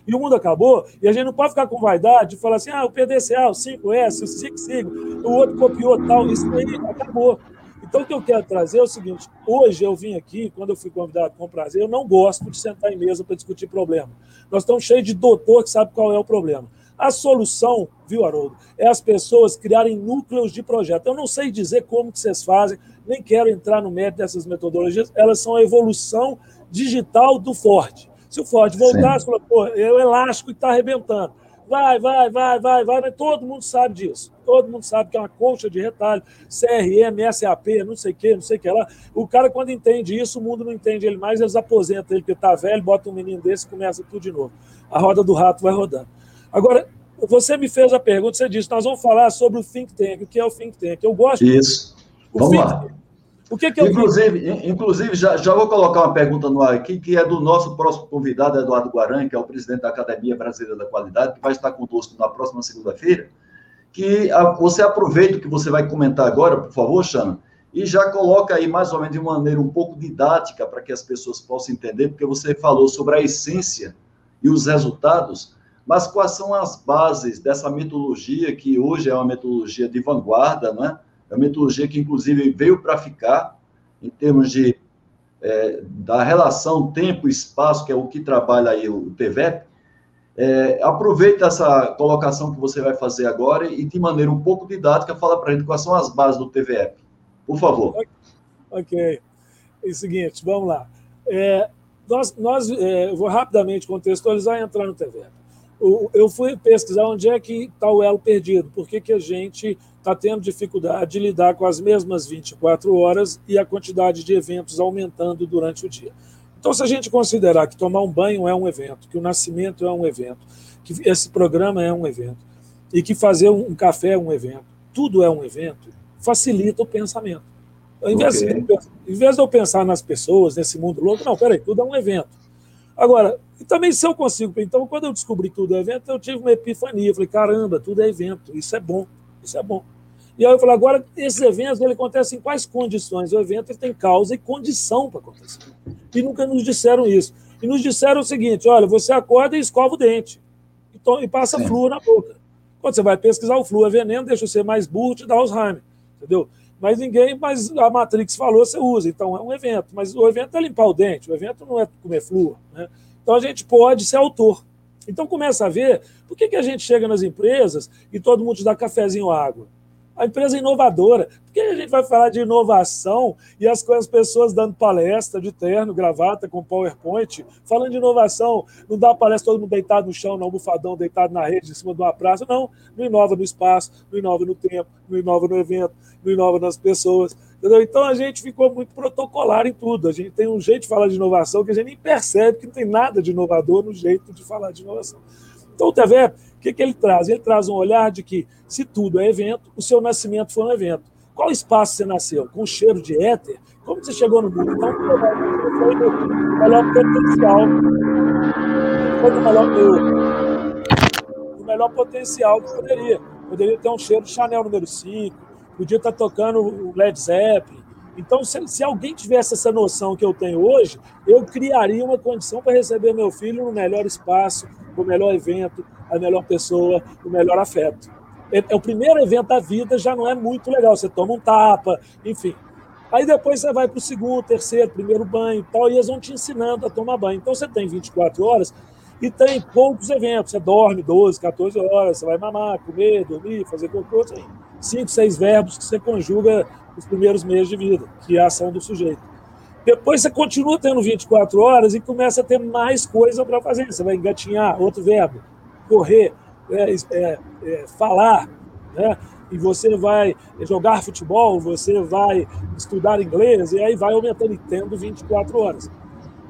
S2: E o mundo acabou, e a gente não pode ficar com vaidade de falar assim: ah, o PDCA, o 5S, o Six Sigma, o outro copiou tal, isso aí acabou. Então, o que eu quero trazer é o seguinte: hoje eu vim aqui, quando eu fui convidado com prazer, eu não gosto de sentar em mesa para discutir problema. Nós estamos cheios de doutor que sabe qual é o problema. A solução, viu, Haroldo, é as pessoas criarem núcleos de projeto. Eu não sei dizer como que vocês fazem, nem quero entrar no mérito dessas metodologias, elas são a evolução digital do Ford. Se o Ford voltasse, falou, pô, é o elástico que está arrebentando. Vai, vai, vai, vai, vai, mas todo mundo sabe disso. Todo mundo sabe que é uma colcha de retalho, CRM, SAP, não sei o que, não sei o que lá. O cara, quando entende isso, o mundo não entende ele mais, eles aposentam ele, porque está velho, bota um menino desse e começa tudo de novo. A roda do rato vai rodando. Agora, você me fez a pergunta, você disse, nós vamos falar sobre o think tank. O que é o think tank? Eu gosto.
S1: Isso. Vamos lá.
S2: O que, que eu
S1: inclusive, inclusive já, já vou colocar uma pergunta no ar aqui, que é do nosso próximo convidado, Eduardo Guaran, que é o presidente da Academia Brasileira da Qualidade, que vai estar conosco na próxima segunda-feira. Que a, você aproveita o que você vai comentar agora, por favor, Xana, e já coloca aí mais ou menos de maneira um pouco didática para que as pessoas possam entender, porque você falou sobre a essência e os resultados, mas quais são as bases dessa metodologia que hoje é uma metodologia de vanguarda, não é? Uma metodologia que, inclusive, veio para ficar em termos de é, da relação tempo-espaço, que é o que trabalha aí o TVEP. É, aproveita essa colocação que você vai fazer agora e, de maneira um pouco didática, fala para a gente quais são as bases do TVEP. Por favor.
S2: Ok. É o seguinte, vamos lá. É, nós, nós é, vou rapidamente contextualizar e entrar no TVEP. Eu fui pesquisar onde é que está o elo perdido, por que, que a gente está tendo dificuldade de lidar com as mesmas 24 horas e a quantidade de eventos aumentando durante o dia. Então, se a gente considerar que tomar um banho é um evento, que o nascimento é um evento, que esse programa é um evento, e que fazer um café é um evento, tudo é um evento, facilita o pensamento. Ao invés, okay. de, em vez de eu pensar nas pessoas, nesse mundo louco, não, peraí, tudo é um evento. Agora, e também se eu consigo, então, quando eu descobri tudo é evento, eu tive uma epifania. Eu falei, caramba, tudo é evento, isso é bom, isso é bom. E aí eu falei, agora, esses eventos ele acontecem em quais condições? O evento ele tem causa e condição para acontecer. E nunca nos disseram isso. E nos disseram o seguinte: olha, você acorda e escova o dente. E, to, e passa flúor na boca. Quando você vai pesquisar, o flúor é veneno, deixa você mais burro, te dá Alzheimer. Entendeu? Mas ninguém, mas a Matrix falou, você usa. Então é um evento. Mas o evento é limpar o dente, o evento não é comer flúor. Né? Então a gente pode ser autor. Então começa a ver por que, que a gente chega nas empresas e todo mundo te dá cafezinho água a empresa é inovadora. Por que a gente vai falar de inovação e as, as pessoas dando palestra de terno, gravata, com PowerPoint, falando de inovação? Não dá palestra todo mundo deitado no chão, não, bufadão, deitado na rede, em cima de uma praça. Não, não inova no espaço, não inova no tempo, não inova no evento, não inova nas pessoas. Entendeu? Então a gente ficou muito protocolar em tudo. A gente tem um jeito de falar de inovação que a gente nem percebe que não tem nada de inovador no jeito de falar de inovação. Então o TV o que, que ele traz? Ele traz um olhar de que, se tudo é evento, o seu nascimento foi um evento. Qual espaço você nasceu? Com cheiro de éter? Como você chegou no mundo? Então, foi o melhor potencial. Foi o melhor, o, o melhor potencial que poderia. Poderia ter um cheiro de Chanel número 5, podia estar tocando o Led Zeppelin. Então, se, se, alguém tivesse essa noção que eu tenho hoje, eu criaria uma condição para receber meu filho no melhor espaço, no melhor evento, a melhor pessoa, o melhor afeto. É, é, o primeiro evento da vida, já não é muito legal. Você toma um tapa, enfim. Aí depois você vai para o segundo, terceiro, primeiro banho e tal, e eles vão te ensinando a tomar banho. Então você tem 24 horas e tem poucos eventos. Você dorme 12, 14 horas, você vai mamar, comer, dormir, fazer cocô, assim. Cinco, seis verbos que você conjuga nos primeiros meses de vida, que é a ação do sujeito. Depois você continua tendo 24 horas e começa a ter mais coisa para fazer. Você vai engatinhar, outro verbo correr, é, é, é, falar, né? e você vai jogar futebol, você vai estudar inglês, e aí vai aumentando e tendo 24 horas.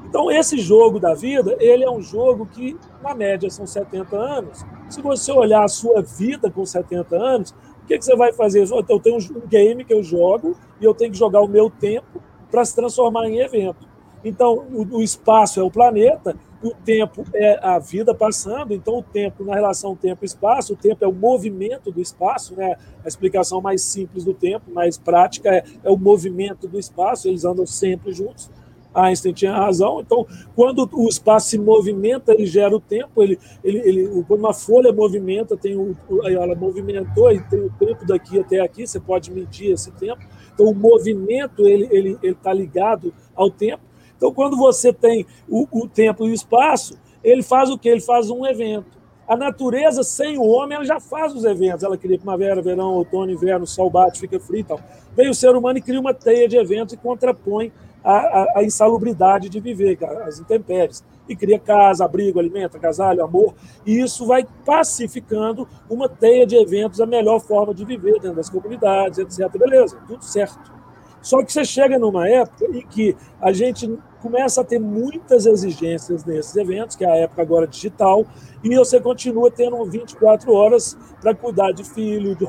S2: Então, esse jogo da vida, ele é um jogo que, na média, são 70 anos. Se você olhar a sua vida com 70 anos, que, que você vai fazer? Eu tenho um game que eu jogo e eu tenho que jogar o meu tempo para se transformar em evento. Então, o, o espaço é o planeta o tempo é a vida passando, então o tempo, na relação tempo-espaço, o tempo é o movimento do espaço, né? a explicação mais simples do tempo, mais prática, é, é o movimento do espaço, eles andam sempre juntos. Einstein tinha razão. Então, quando o espaço se movimenta, ele gera o tempo. Ele, ele, ele, quando uma folha movimenta, tem o, ela movimentou e tem o tempo daqui até aqui. Você pode medir esse tempo. Então, o movimento ele ele está ligado ao tempo. Então, quando você tem o, o tempo e o espaço, ele faz o quê? Ele faz um evento. A natureza, sem o homem, ela já faz os eventos. Ela cria primavera, verão, outono, inverno, sol bate, fica frio e tal. Vem o ser humano e cria uma teia de eventos e contrapõe a, a, a insalubridade de viver, as intempéries. E cria casa, abrigo, alimento, agasalho, amor. E isso vai pacificando uma teia de eventos, a melhor forma de viver dentro das comunidades, etc. Beleza, tudo certo. Só que você chega numa época em que a gente começa a ter muitas exigências nesses eventos, que é a época agora digital, e você continua tendo 24 horas para cuidar de filho, de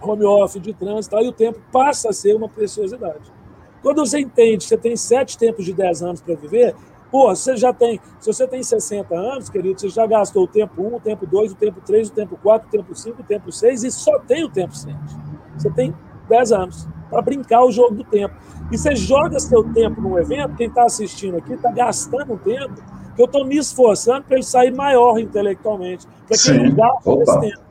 S2: home office, de trânsito, e o tempo passa a ser uma preciosidade. Quando você entende que você tem sete tempos de 10 anos para viver, pô, você já tem, se você tem 60 anos, querido, você já gastou o tempo 1, o tempo 2, o tempo 3, o tempo 4, o tempo 5, o tempo 6 e só tem o tempo 7. Você tem 10 anos para brincar o jogo do tempo. E você joga seu tempo num evento, quem está assistindo aqui está gastando um tempo que eu estou me esforçando para ele sair maior intelectualmente, para que ele não gaste esse tempo.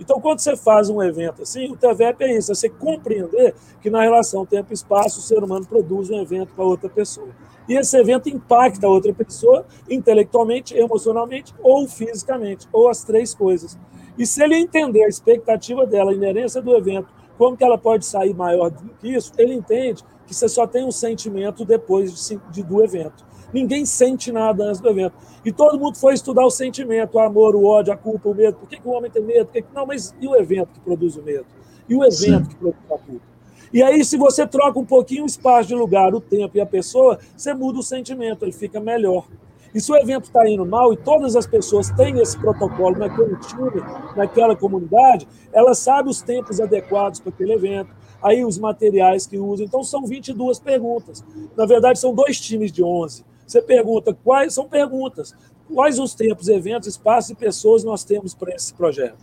S2: Então, quando você faz um evento assim, o TVEP é isso, é você compreender que na relação tempo-espaço o ser humano produz um evento para outra pessoa. E esse evento impacta a outra pessoa intelectualmente, emocionalmente ou fisicamente, ou as três coisas. E se ele entender a expectativa dela, a inerência do evento, como que ela pode sair maior do que isso? Ele entende que você só tem um sentimento depois de, de, do evento. Ninguém sente nada antes do evento. E todo mundo foi estudar o sentimento, o amor, o ódio, a culpa, o medo. Por que, que o homem tem medo? Que... Não, mas e o evento que produz o medo? E o evento Sim. que produz a culpa? E aí, se você troca um pouquinho o espaço de lugar, o tempo e a pessoa, você muda o sentimento, ele fica melhor. E se o evento está indo mal e todas as pessoas têm esse protocolo naquele time, naquela comunidade, ela sabe os tempos adequados para aquele evento, aí os materiais que usa. Então, são 22 perguntas. Na verdade, são dois times de 11. Você pergunta quais são perguntas. Quais os tempos, eventos, espaços e pessoas nós temos para esse projeto?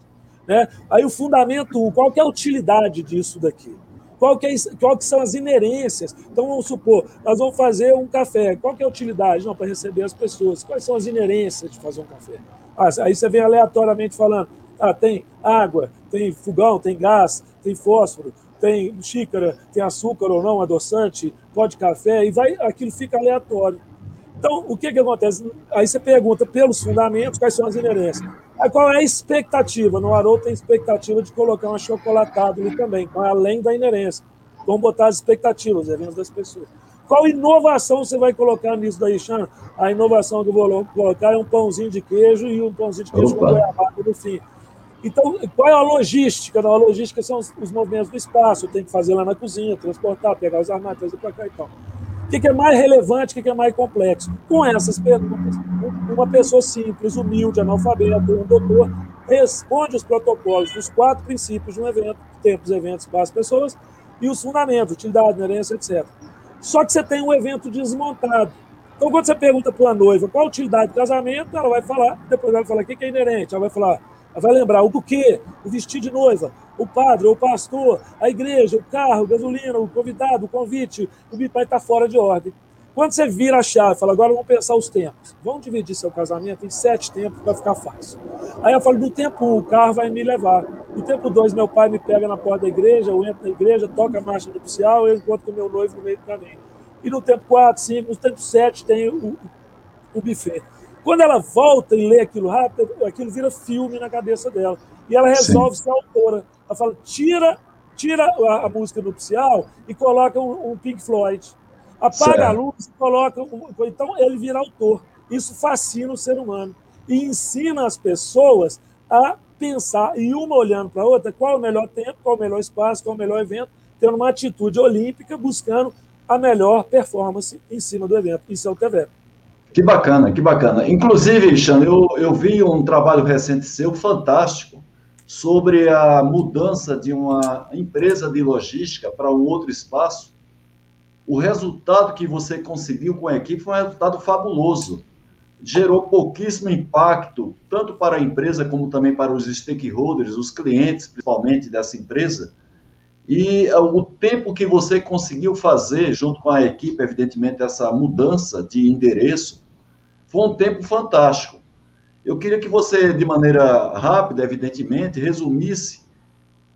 S2: Né? Aí o fundamento, qual é a utilidade disso daqui? Qual que, é, qual que são as inerências? Então, vamos supor, nós vamos fazer um café. Qual que é a utilidade? Não, para receber as pessoas. Quais são as inerências de fazer um café? Ah, aí você vem aleatoriamente falando, ah, tem água, tem fogão, tem gás, tem fósforo, tem xícara, tem açúcar ou não, adoçante, pó de café, e vai, aquilo fica aleatório. Então, o que, que acontece? Aí você pergunta pelos fundamentos quais são as inerências. Aí qual é a expectativa? No Haroldo tem expectativa de colocar um achocolatado ali também, então, além da inerência. Vamos botar as expectativas, eventos das pessoas. Qual inovação você vai colocar nisso daí, Xan? A inovação que eu vou colocar é um pãozinho de queijo e um pãozinho de queijo Opa. com goiabada no fim. Então, qual é a logística? A logística são os, os movimentos do espaço. Tenho que fazer lá na cozinha, transportar, pegar os armários, trazer para cá e tal. O que é mais relevante, o que é mais complexo? Com essas perguntas, uma pessoa simples, humilde, analfabeta, um doutor, responde os protocolos dos quatro princípios de um evento, tempos, eventos, espaço, pessoas, e os fundamentos, utilidade, inerência, etc. Só que você tem um evento desmontado. Então, quando você pergunta para a noiva qual a utilidade do casamento, ela vai falar, depois ela vai falar o que é inerente, ela vai falar vai lembrar o buquê, o vestido de noiva, o padre, o pastor, a igreja, o carro, a gasolina, o convidado, o convite, o pai está fora de ordem. Quando você vira a chave, fala, agora vamos pensar os tempos. Vamos dividir seu casamento em sete tempos para ficar fácil. Aí eu falo, no tempo um, o carro vai me levar. No tempo dois, meu pai me pega na porta da igreja, eu entro na igreja, toca a marcha nupcial, eu encontro com meu noivo no meio do caminho. E no tempo quatro, cinco, no tempo sete tem o, o buffet. Quando ela volta e lê aquilo rápido, aquilo vira filme na cabeça dela. E ela resolve Sim. ser autora. Ela fala: tira, tira a, a música nupcial e coloca um, um Pink Floyd. Apaga certo. a luz e coloca. Um, então ele vira autor. Isso fascina o ser humano. E ensina as pessoas a pensar, e uma olhando para a outra, qual é o melhor tempo, qual é o melhor espaço, qual é o melhor evento, tendo uma atitude olímpica, buscando a melhor performance em cima do evento. Isso é o TVEP.
S1: Que bacana, que bacana. Inclusive, Xan, eu, eu vi um trabalho recente seu fantástico sobre a mudança de uma empresa de logística para um outro espaço. O resultado que você conseguiu com a equipe foi um resultado fabuloso. Gerou pouquíssimo impacto, tanto para a empresa como também para os stakeholders, os clientes, principalmente dessa empresa. E uh, o tempo que você conseguiu fazer, junto com a equipe, evidentemente, essa mudança de endereço, foi um tempo fantástico. Eu queria que você, de maneira rápida, evidentemente, resumisse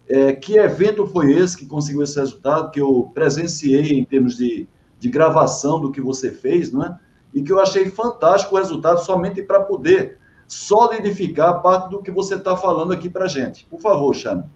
S1: é, que evento foi esse que conseguiu esse resultado, que eu presenciei em termos de, de gravação do que você fez, não é? E que eu achei fantástico o resultado somente para poder solidificar parte do que você está falando aqui para gente. Por favor, Xana.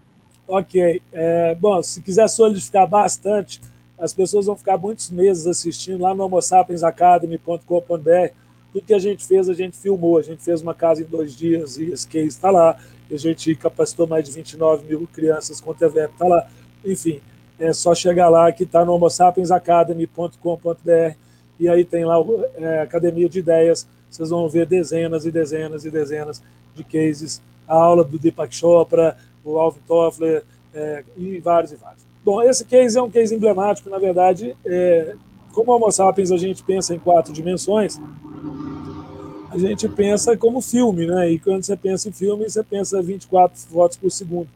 S2: Ok. É, bom, se quiser solidificar bastante, as pessoas vão ficar muitos meses assistindo lá no homosapiensacademy.com.br. Que a gente fez, a gente filmou. A gente fez uma casa em dois dias e esse case está lá. A gente capacitou mais de 29 mil crianças com TVEP, está lá. Enfim, é só chegar lá que está no homosapiensacademy.com.br e aí tem lá é, Academia de Ideias. Vocês vão ver dezenas e dezenas e dezenas de cases. A aula do Deepak Chopra, o Alvin Toffler é, e vários e vários. Bom, esse case é um case emblemático, na verdade, é, como Homo sapiens a gente pensa em quatro dimensões, a gente pensa como filme, né? E quando você pensa em filme, você pensa 24 fotos por segundo.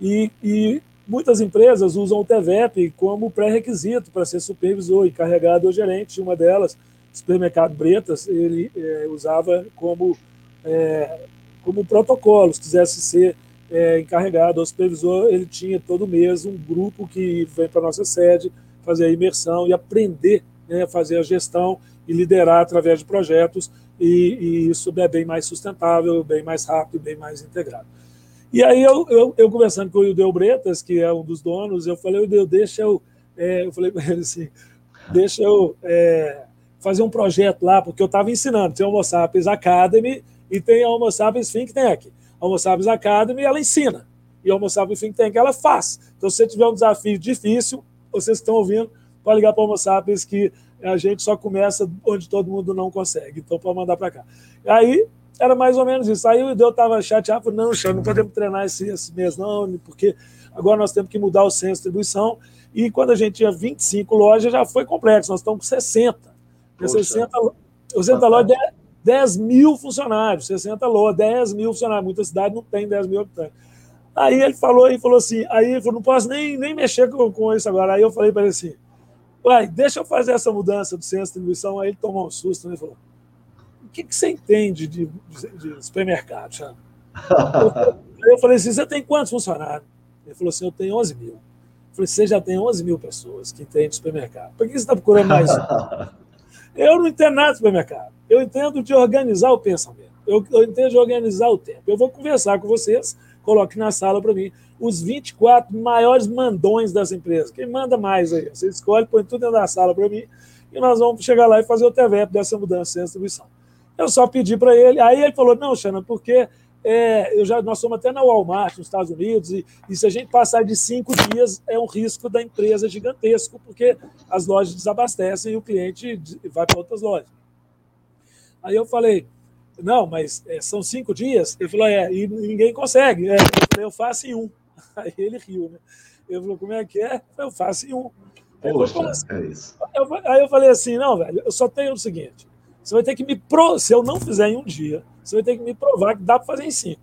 S2: E, e muitas empresas usam o TVEP como pré-requisito para ser supervisor e carregado ou gerente. Uma delas, supermercado Bretas, ele é, usava como, é, como protocolo, se quisesse ser é, encarregado ou supervisor, ele tinha todo mês um grupo que vem para a nossa sede fazer a imersão e aprender né, fazer a gestão e liderar através de projetos, e, e, isso é bem mais sustentável, bem mais rápido, bem mais integrado. E aí eu, eu, eu conversando com o Ildeu Bretas, que é um dos donos, eu falei, Ildeu, deixa eu, é, eu falei para ele assim, deixa eu é, fazer um projeto lá, porque eu estava ensinando, tem a Homo Sapiens Academy e tem a Homo Sapiens Think Tank. A Homo Sapiens Academy, ela ensina, e a Homo Sapiens Think Tank, ela faz. Então, se você tiver um desafio difícil, vocês estão ouvindo, pode ligar para o Homo Sapiens que a gente só começa onde todo mundo não consegue. Então, pode mandar para cá. Aí, era mais ou menos isso. Aí o Ideu estava chateado, falou, não, Xan, não podemos treinar esse, esse mês não, porque agora nós temos que mudar o centro de distribuição. E quando a gente tinha 25 lojas, já foi complexo, nós estamos com 60. Poxa, 60, 60 lojas, 10, 10 mil funcionários, 60 lojas, 10 mil funcionários. Muita cidade não tem 10 mil habitantes. Aí ele falou, e falou assim, aí ele falou, não posso nem, nem mexer com, com isso agora. Aí eu falei para ele assim, Uai, deixa eu fazer essa mudança do centro de distribuição. Aí ele tomou um susto né, e falou: O que, que você entende de, de, de supermercado, Thiago? eu falei assim: Você tem quantos funcionários? Ele falou assim: Eu tenho 11 mil. Eu falei: Você já tem 11 mil pessoas que entendem de supermercado. Por que você está procurando mais Eu não entendo nada de supermercado. Eu entendo de organizar o pensamento. Eu, eu entendo de organizar o tempo. Eu vou conversar com vocês, coloque na sala para mim os 24 maiores mandões das empresas. Quem manda mais aí? Você escolhe, põe tudo dentro da sala para mim e nós vamos chegar lá e fazer o TVEP dessa mudança de distribuição. Eu só pedi para ele, aí ele falou: não, Xana, porque é, eu já, nós somos até na Walmart, nos Estados Unidos, e, e, se a gente passar de cinco dias, é um risco da empresa gigantesco, porque as lojas desabastecem e o cliente vai para outras lojas. Aí eu falei, não, mas é, são cinco dias? Ele falou, é, e ninguém consegue. É, eu faço em um. Aí ele riu, né? Ele falou, como é que é? Eu faço em um.
S1: Poxa, falou, assim? é isso.
S2: Aí eu falei assim, não, velho, eu só tenho o seguinte, você vai ter que me pro... se eu não fizer em um dia, você vai ter que me provar que dá para fazer em cinco.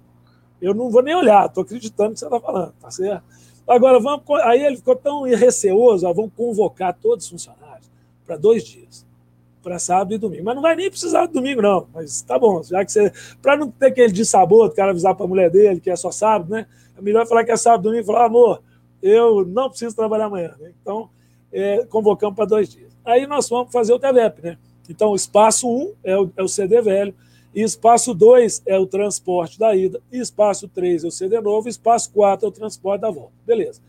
S2: Eu não vou nem olhar, estou acreditando no que você está falando, tá certo? Agora, vamos. Aí ele ficou tão receoso, ó, vamos convocar todos os funcionários para dois dias, para sábado e domingo. Mas não vai nem precisar de domingo, não. Mas tá bom, já que você. Para não ter aquele de sabor, o cara avisar para a mulher dele que é só sábado, né? É melhor falar que é sábado, domingo e falar, amor, eu não preciso trabalhar amanhã. Né? Então, é, convocamos para dois dias. Aí nós vamos fazer o TVEP, né? Então, espaço 1 um é, o, é o CD velho, espaço 2 é o transporte da ida, espaço 3 é o CD novo, espaço 4 é o transporte da volta. Beleza.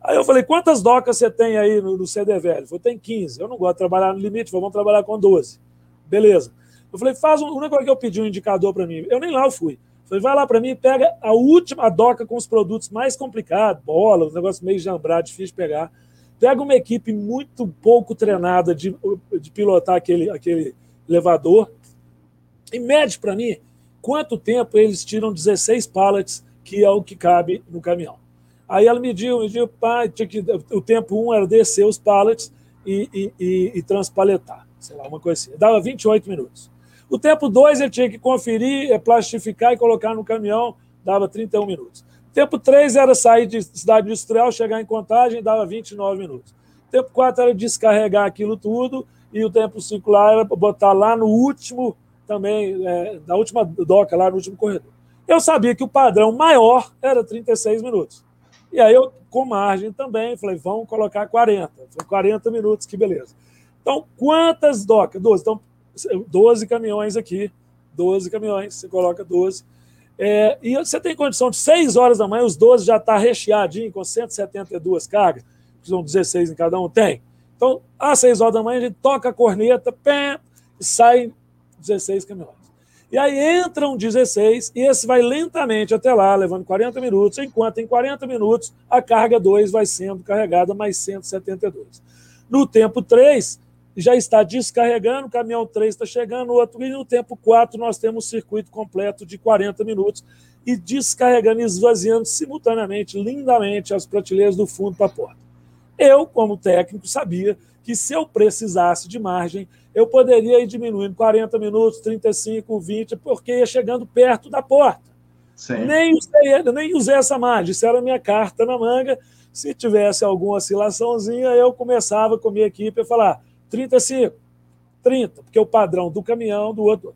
S2: Aí eu falei, quantas docas você tem aí no, no CD velho? Ele falou, tem 15. Eu não gosto de trabalhar no limite, vamos trabalhar com 12. Beleza. Eu falei, faz um. O que eu pedi um indicador para mim. Eu nem lá eu fui. Falei, vai lá para mim e pega a última doca com os produtos mais complicados, bola, um negócio meio jambrado, difícil de pegar. Pega uma equipe muito pouco treinada de, de pilotar aquele, aquele elevador e mede para mim quanto tempo eles tiram 16 pallets, que é o que cabe no caminhão. Aí ela mediu, mediu, pá, tinha que, o tempo um era descer os pallets e, e, e, e transpaletar, sei lá, uma coisa assim. Dava 28 minutos. O tempo 2 ele tinha que conferir, é, plastificar e colocar no caminhão, dava 31 minutos. O tempo 3 era sair de cidade industrial, chegar em contagem, dava 29 minutos. O tempo 4 era descarregar aquilo tudo, e o tempo 5 lá era botar lá no último, também, é, na última doca, lá no último corredor. Eu sabia que o padrão maior era 36 minutos. E aí eu, com margem também, falei, vamos colocar 40. Falei, 40 minutos, que beleza. Então, quantas docas? 12. Então, 12 caminhões aqui, 12 caminhões, você coloca 12. É, e você tem condição de 6 horas da manhã, os 12 já está recheadinho com 172 cargas, que são 16 em cada um, tem. Então, às 6 horas da manhã, a gente toca a corneta, pé, e saem 16 caminhões. E aí entram 16 e esse vai lentamente até lá, levando 40 minutos, enquanto em 40 minutos a carga 2 vai sendo carregada mais 172. No tempo 3, já está descarregando, o caminhão 3 está chegando, outro, e no tempo 4 nós temos circuito completo de 40 minutos e descarregando e esvaziando simultaneamente, lindamente, as prateleiras do fundo para a porta. Eu, como técnico, sabia que se eu precisasse de margem, eu poderia ir diminuindo 40 minutos, 35, 20, porque ia chegando perto da porta. Sim. Nem usei, nem usei essa margem, isso era a minha carta na manga. Se tivesse alguma oscilaçãozinha, eu começava com a minha equipe a falar: 35, 30, porque é o padrão do caminhão, do outro.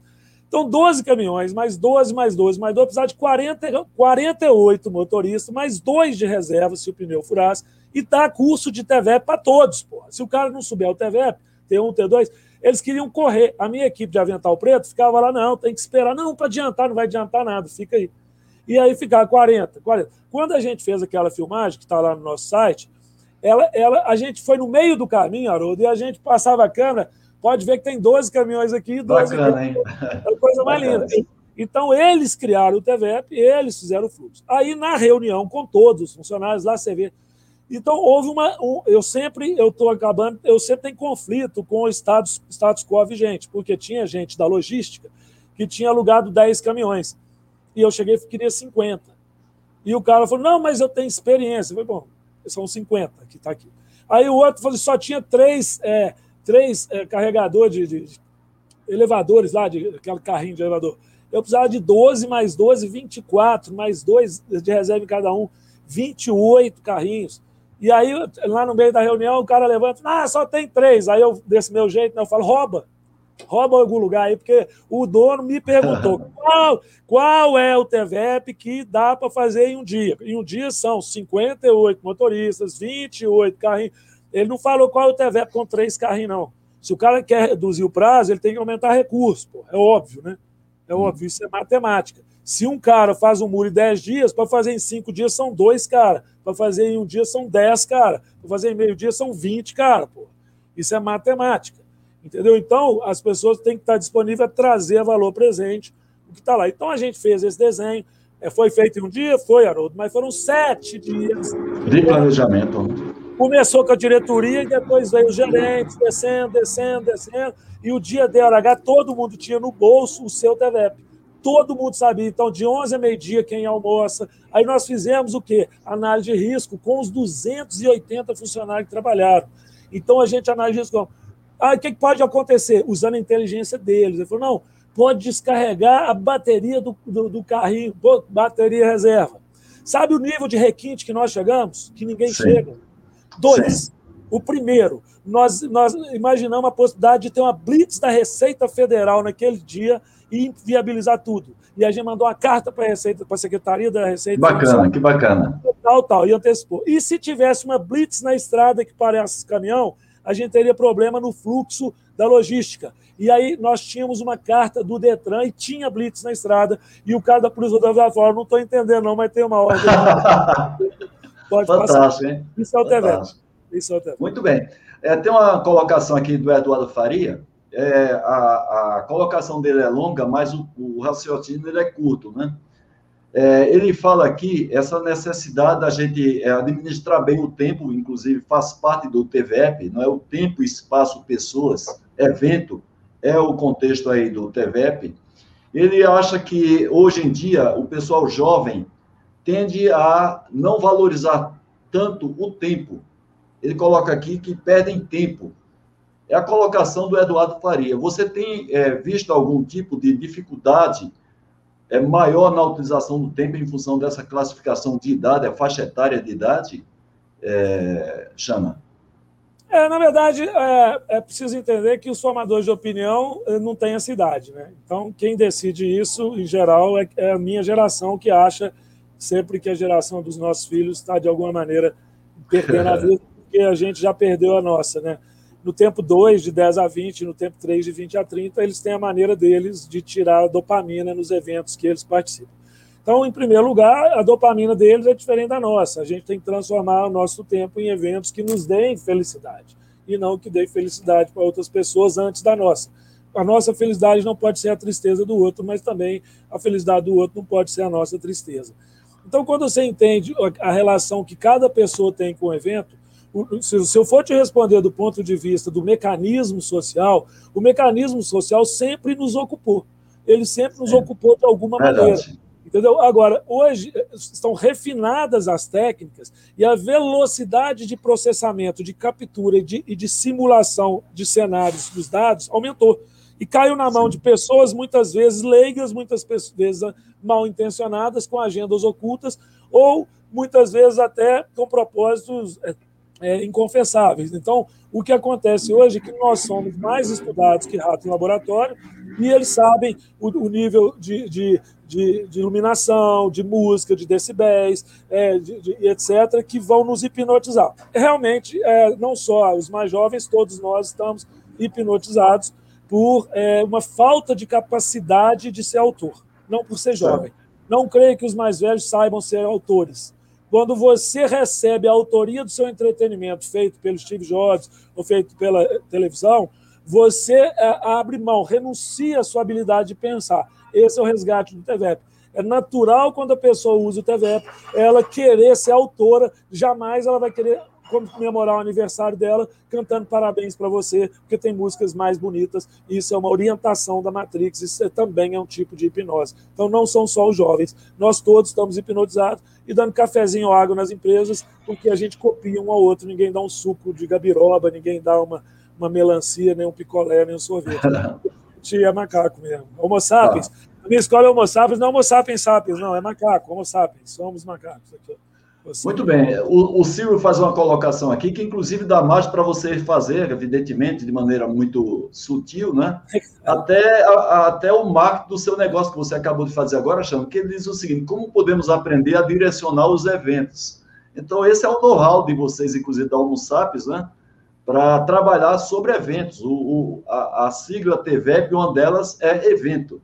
S2: Então, 12 caminhões, mais 12, mais 12, mais 12, precisar de 40, 48 motoristas, mais dois de reserva se o pneu furasse, e dá curso de TVEP para todos. Porra. Se o cara não souber o TVEP, T1, T2, eles queriam correr. A minha equipe de Avental Preto ficava lá, não, tem que esperar. Não, para adiantar, não vai adiantar nada, fica aí. E aí ficava 40, 40. Quando a gente fez aquela filmagem, que está lá no nosso site, ela, ela, a gente foi no meio do caminho, Haroldo, e a gente passava a câmera, pode ver que tem 12 caminhões aqui. 12
S1: Bacana, caminhões?
S2: É a coisa mais linda. Então, eles criaram o TVEP, eles fizeram o fluxo. Aí, na reunião com todos os funcionários lá, você vê. Então, houve uma. Um, eu sempre, eu estou acabando, eu sempre tenho conflito com o status, status quo vigente, porque tinha gente da logística que tinha alugado 10 caminhões. E eu cheguei e queria 50. E o cara falou: não, mas eu tenho experiência. Eu falei, bom, são 50 que está aqui. Aí o outro falou, só tinha três, é, três é, carregadores de, de, elevadores lá, de aquele carrinho de elevador. Eu precisava de 12 mais 12, 24, mais dois de reserva em cada um, 28 carrinhos. E aí, lá no meio da reunião, o cara levanta, ah, só tem três. Aí eu, desse meu jeito, né, eu falo, rouba rouba algum lugar aí, porque o dono me perguntou qual, qual é o TVEP que dá para fazer em um dia. Em um dia são 58 motoristas, 28 carrinhos. Ele não falou qual é o TVEP com três carrinhos, não. Se o cara quer reduzir o prazo, ele tem que aumentar recursos, pô. é óbvio, né? É óbvio, isso é matemática. Se um cara faz um muro em 10 dias, para fazer em 5 dias são dois cara. Para fazer em um dia são 10 cara. Para fazer em meio dia são 20 cara, pô. Isso é matemática. Entendeu? Então, as pessoas têm que estar disponíveis a trazer valor presente, o que está lá. Então, a gente fez esse desenho. É, foi feito em um dia? Foi, Haroldo, mas foram sete dias.
S1: De planejamento.
S2: Começou com a diretoria e depois veio os gerentes, descendo, descendo, descendo. E o dia DRH, todo mundo tinha no bolso o seu TVEP. Todo mundo sabia. Então, de 11 a meio-dia, quem almoça. Aí nós fizemos o quê? Análise de risco com os 280 funcionários que trabalharam. Então, a gente analisa risco. Ah, o que pode acontecer? Usando a inteligência deles. Ele falou, não, pode descarregar a bateria do, do, do carrinho, bateria reserva. Sabe o nível de requinte que nós chegamos? Que ninguém Sim. chega. Dois. Sim. O primeiro, nós, nós imaginamos a possibilidade de ter uma blitz da Receita Federal naquele dia e inviabilizar tudo. E a gente mandou uma carta para a Receita, para a Secretaria da Receita.
S1: Bacana, que bacana.
S2: Tal, tal, e antecipou. E se tivesse uma blitz na estrada que parece caminhão, a gente teria problema no fluxo da logística. E aí nós tínhamos uma carta do Detran e tinha blitz na estrada, e o cara da Polícia Rodoviária falou, não estou entendendo não, mas tem uma ordem.
S1: Pode Fantástico, passar. hein?
S2: Isso é o. Isso é o.
S1: Muito bem. É, tem uma colocação aqui do Eduardo Faria, é, a, a colocação dele é longa, mas o, o raciocínio ele é curto, né? É, ele fala aqui essa necessidade da gente é, administrar bem o tempo, inclusive faz parte do TVEP, não é o tempo, espaço, pessoas, evento, é o contexto aí do TVEP. Ele acha que hoje em dia o pessoal jovem tende a não valorizar tanto o tempo. Ele coloca aqui que perdem tempo. É a colocação do Eduardo Faria. Você tem é, visto algum tipo de dificuldade é maior na utilização do tempo em função dessa classificação de idade, a faixa etária de idade, é, Chama?
S2: É, na verdade, é, é, preciso entender que os formadores de opinião eh, não têm essa idade. Né? Então, quem decide isso, em geral, é, é a minha geração que acha sempre que a geração dos nossos filhos está, de alguma maneira, perdendo a vida, porque a gente já perdeu a nossa. Né? No tempo 2, de 10 a 20, no tempo 3, de 20 a 30, eles têm a maneira deles de tirar a dopamina nos eventos que eles participam. Então, em primeiro lugar, a dopamina deles é diferente da nossa. A gente tem que transformar o nosso tempo em eventos que nos deem felicidade e não que deem felicidade para outras pessoas antes da nossa. A nossa felicidade não pode ser a tristeza do outro, mas também a felicidade do outro não pode ser a nossa tristeza. Então, quando você entende a relação que cada pessoa tem com o evento, se eu for te responder do ponto de vista do mecanismo social, o mecanismo social sempre nos ocupou. Ele sempre nos é. ocupou de alguma maneira. Entendeu? Agora, hoje eh, estão refinadas as técnicas e a velocidade de processamento, de captura e de, e de simulação de cenários dos dados aumentou. E caiu na mão Sim. de pessoas, muitas vezes leigas, muitas vezes mal intencionadas, com agendas ocultas, ou muitas vezes até com propósitos eh, é, inconfessáveis. Então, o que acontece hoje é que nós somos mais estudados que rato em laboratório e eles sabem o, o nível de, de, de, de, iluminação, de música, de decibéis, é, de, etc., que vão nos hipnotizar. Realmente, é, não só os mais jovens, todos nós estamos hipnotizados por é, uma falta de capacidade de ser autor, não por ser jovem. Não creio que os mais velhos saibam ser autores quando você recebe a autoria do seu entretenimento feito pelo Steve Jobs ou feito pela televisão, você é, abre mão, renuncia à sua habilidade de pensar. Esse é o resgate do TVEP. É natural quando a pessoa usa o TVEP, ela querer ser autora, jamais ela vai querer comemorar o aniversário dela cantando parabéns para você, porque tem músicas mais bonitas. Isso é uma orientação da Matrix, isso é, também é um tipo de hipnose. Então não são só os jovens, nós todos estamos hipnotizados e dando cafezinho ou água nas empresas, porque a gente copia um ao outro, ninguém dá um suco de gabiroba, ninguém dá uma, uma melancia, nem um picolé, nem um sorvete. Tinha é macaco mesmo. Homo sapiens. A minha escola é Homo sapiens, não é Homo sapiens sapiens, não, é macaco, Homo sapiens, somos macacos. Aqui.
S1: Muito bem. O, o Silvio faz uma colocação aqui que, inclusive, dá mais para você fazer, evidentemente, de maneira muito sutil, né? Até, a, até o marketing do seu negócio que você acabou de fazer agora, Chama, que ele diz o seguinte: como podemos aprender a direcionar os eventos? Então, esse é o know-how de vocês, inclusive da Homo Sapiens, né? Para trabalhar sobre eventos. O, o a, a sigla TVEP, uma delas é evento.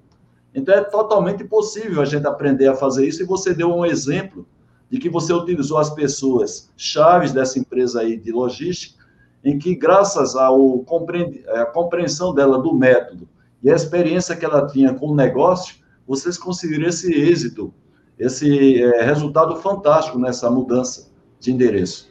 S1: Então, é totalmente possível a gente aprender a fazer isso, e você deu um exemplo de que você utilizou as pessoas chaves dessa empresa aí de logística, em que, graças à compreensão dela do método e a experiência que ela tinha com o negócio, vocês conseguiram esse êxito, esse é, resultado fantástico nessa mudança de endereço.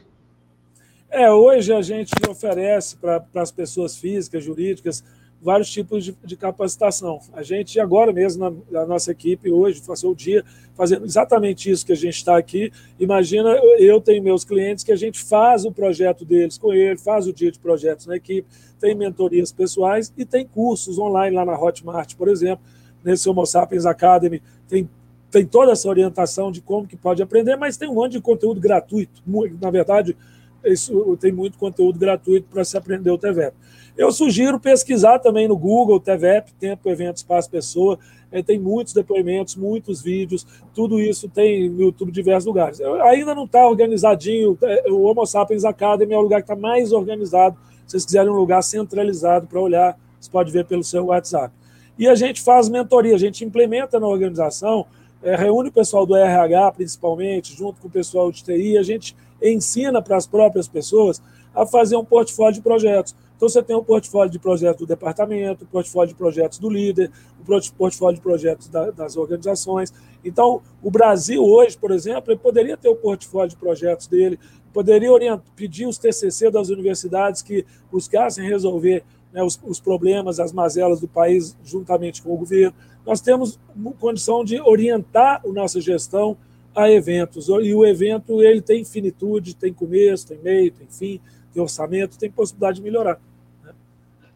S2: É, hoje a gente oferece para as pessoas físicas, jurídicas, vários tipos de, de, capacitação. A gente, agora mesmo, na, na, nossa equipe, hoje, passou o dia fazendo exatamente isso que a gente está aqui. Imagina, eu tenho meus clientes que a gente faz o projeto deles com ele, faz o dia de projetos na equipe, tem mentorias pessoais e tem cursos online lá na Hotmart, por exemplo, nesse Homo Sapiens Academy, tem tem toda essa orientação de como que pode aprender, mas tem um monte de conteúdo gratuito. Na verdade, isso, tem muito conteúdo gratuito para se aprender o TVEP. Eu sugiro pesquisar também no Google, TVEP, Tempo, Evento, Espaço, Pessoa. É, tem muitos depoimentos, muitos vídeos, tudo isso tem no YouTube diversos lugares. Eu, ainda não está organizadinho, é, o Homo Sapiens Academy é o lugar que está mais organizado. Se vocês quiserem um lugar centralizado para olhar, você pode ver pelo seu WhatsApp. E a gente faz mentoria, a gente implementa na organização, é, reúne o pessoal do RH, principalmente, junto com o pessoal de TI, a gente ensina para as próprias pessoas a fazer um portfólio de projetos. Então, você tem o portfólio de projetos do departamento, o portfólio de projetos do líder, o portfólio de projetos da, das organizações. Então, o Brasil hoje, por exemplo, ele poderia ter o portfólio de projetos dele, poderia orientar, pedir os TCC das universidades que buscassem resolver né, os, os, problemas, as mazelas do país juntamente com o governo. Nós temos condição de orientar a nossa gestão a eventos. E o evento ele tem finitude, tem começo, tem meio, tem fim, tem orçamento, tem possibilidade de melhorar.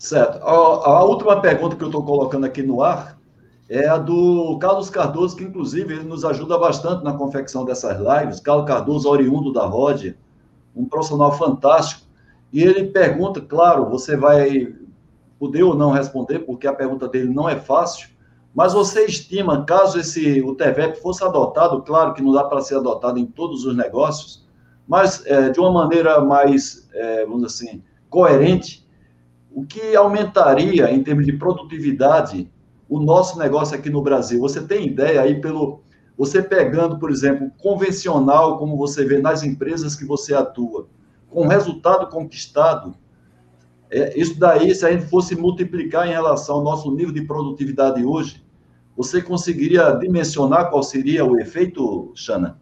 S1: Certo. A, a última pergunta que eu estou colocando aqui no ar é a do Carlos Cardoso, que inclusive ele nos ajuda bastante na confecção dessas lives. Carlos Cardoso, oriundo da ROD, um profissional fantástico. E ele pergunta, claro, você vai poder ou não responder, porque a pergunta dele não é fácil, mas você estima, caso esse o TVEP fosse adotado, claro que não dá para ser adotado em todos os negócios, mas é, de uma maneira mais, é, vamos dizer assim, coerente, o que aumentaria em termos de produtividade o nosso negócio aqui no Brasil? Você tem ideia aí pelo você pegando, por exemplo, convencional, como você vê nas empresas que você atua, com resultado conquistado, é, isso daí, se a gente fosse multiplicar em relação ao nosso nível de produtividade hoje, você conseguiria dimensionar qual seria o efeito, Xana?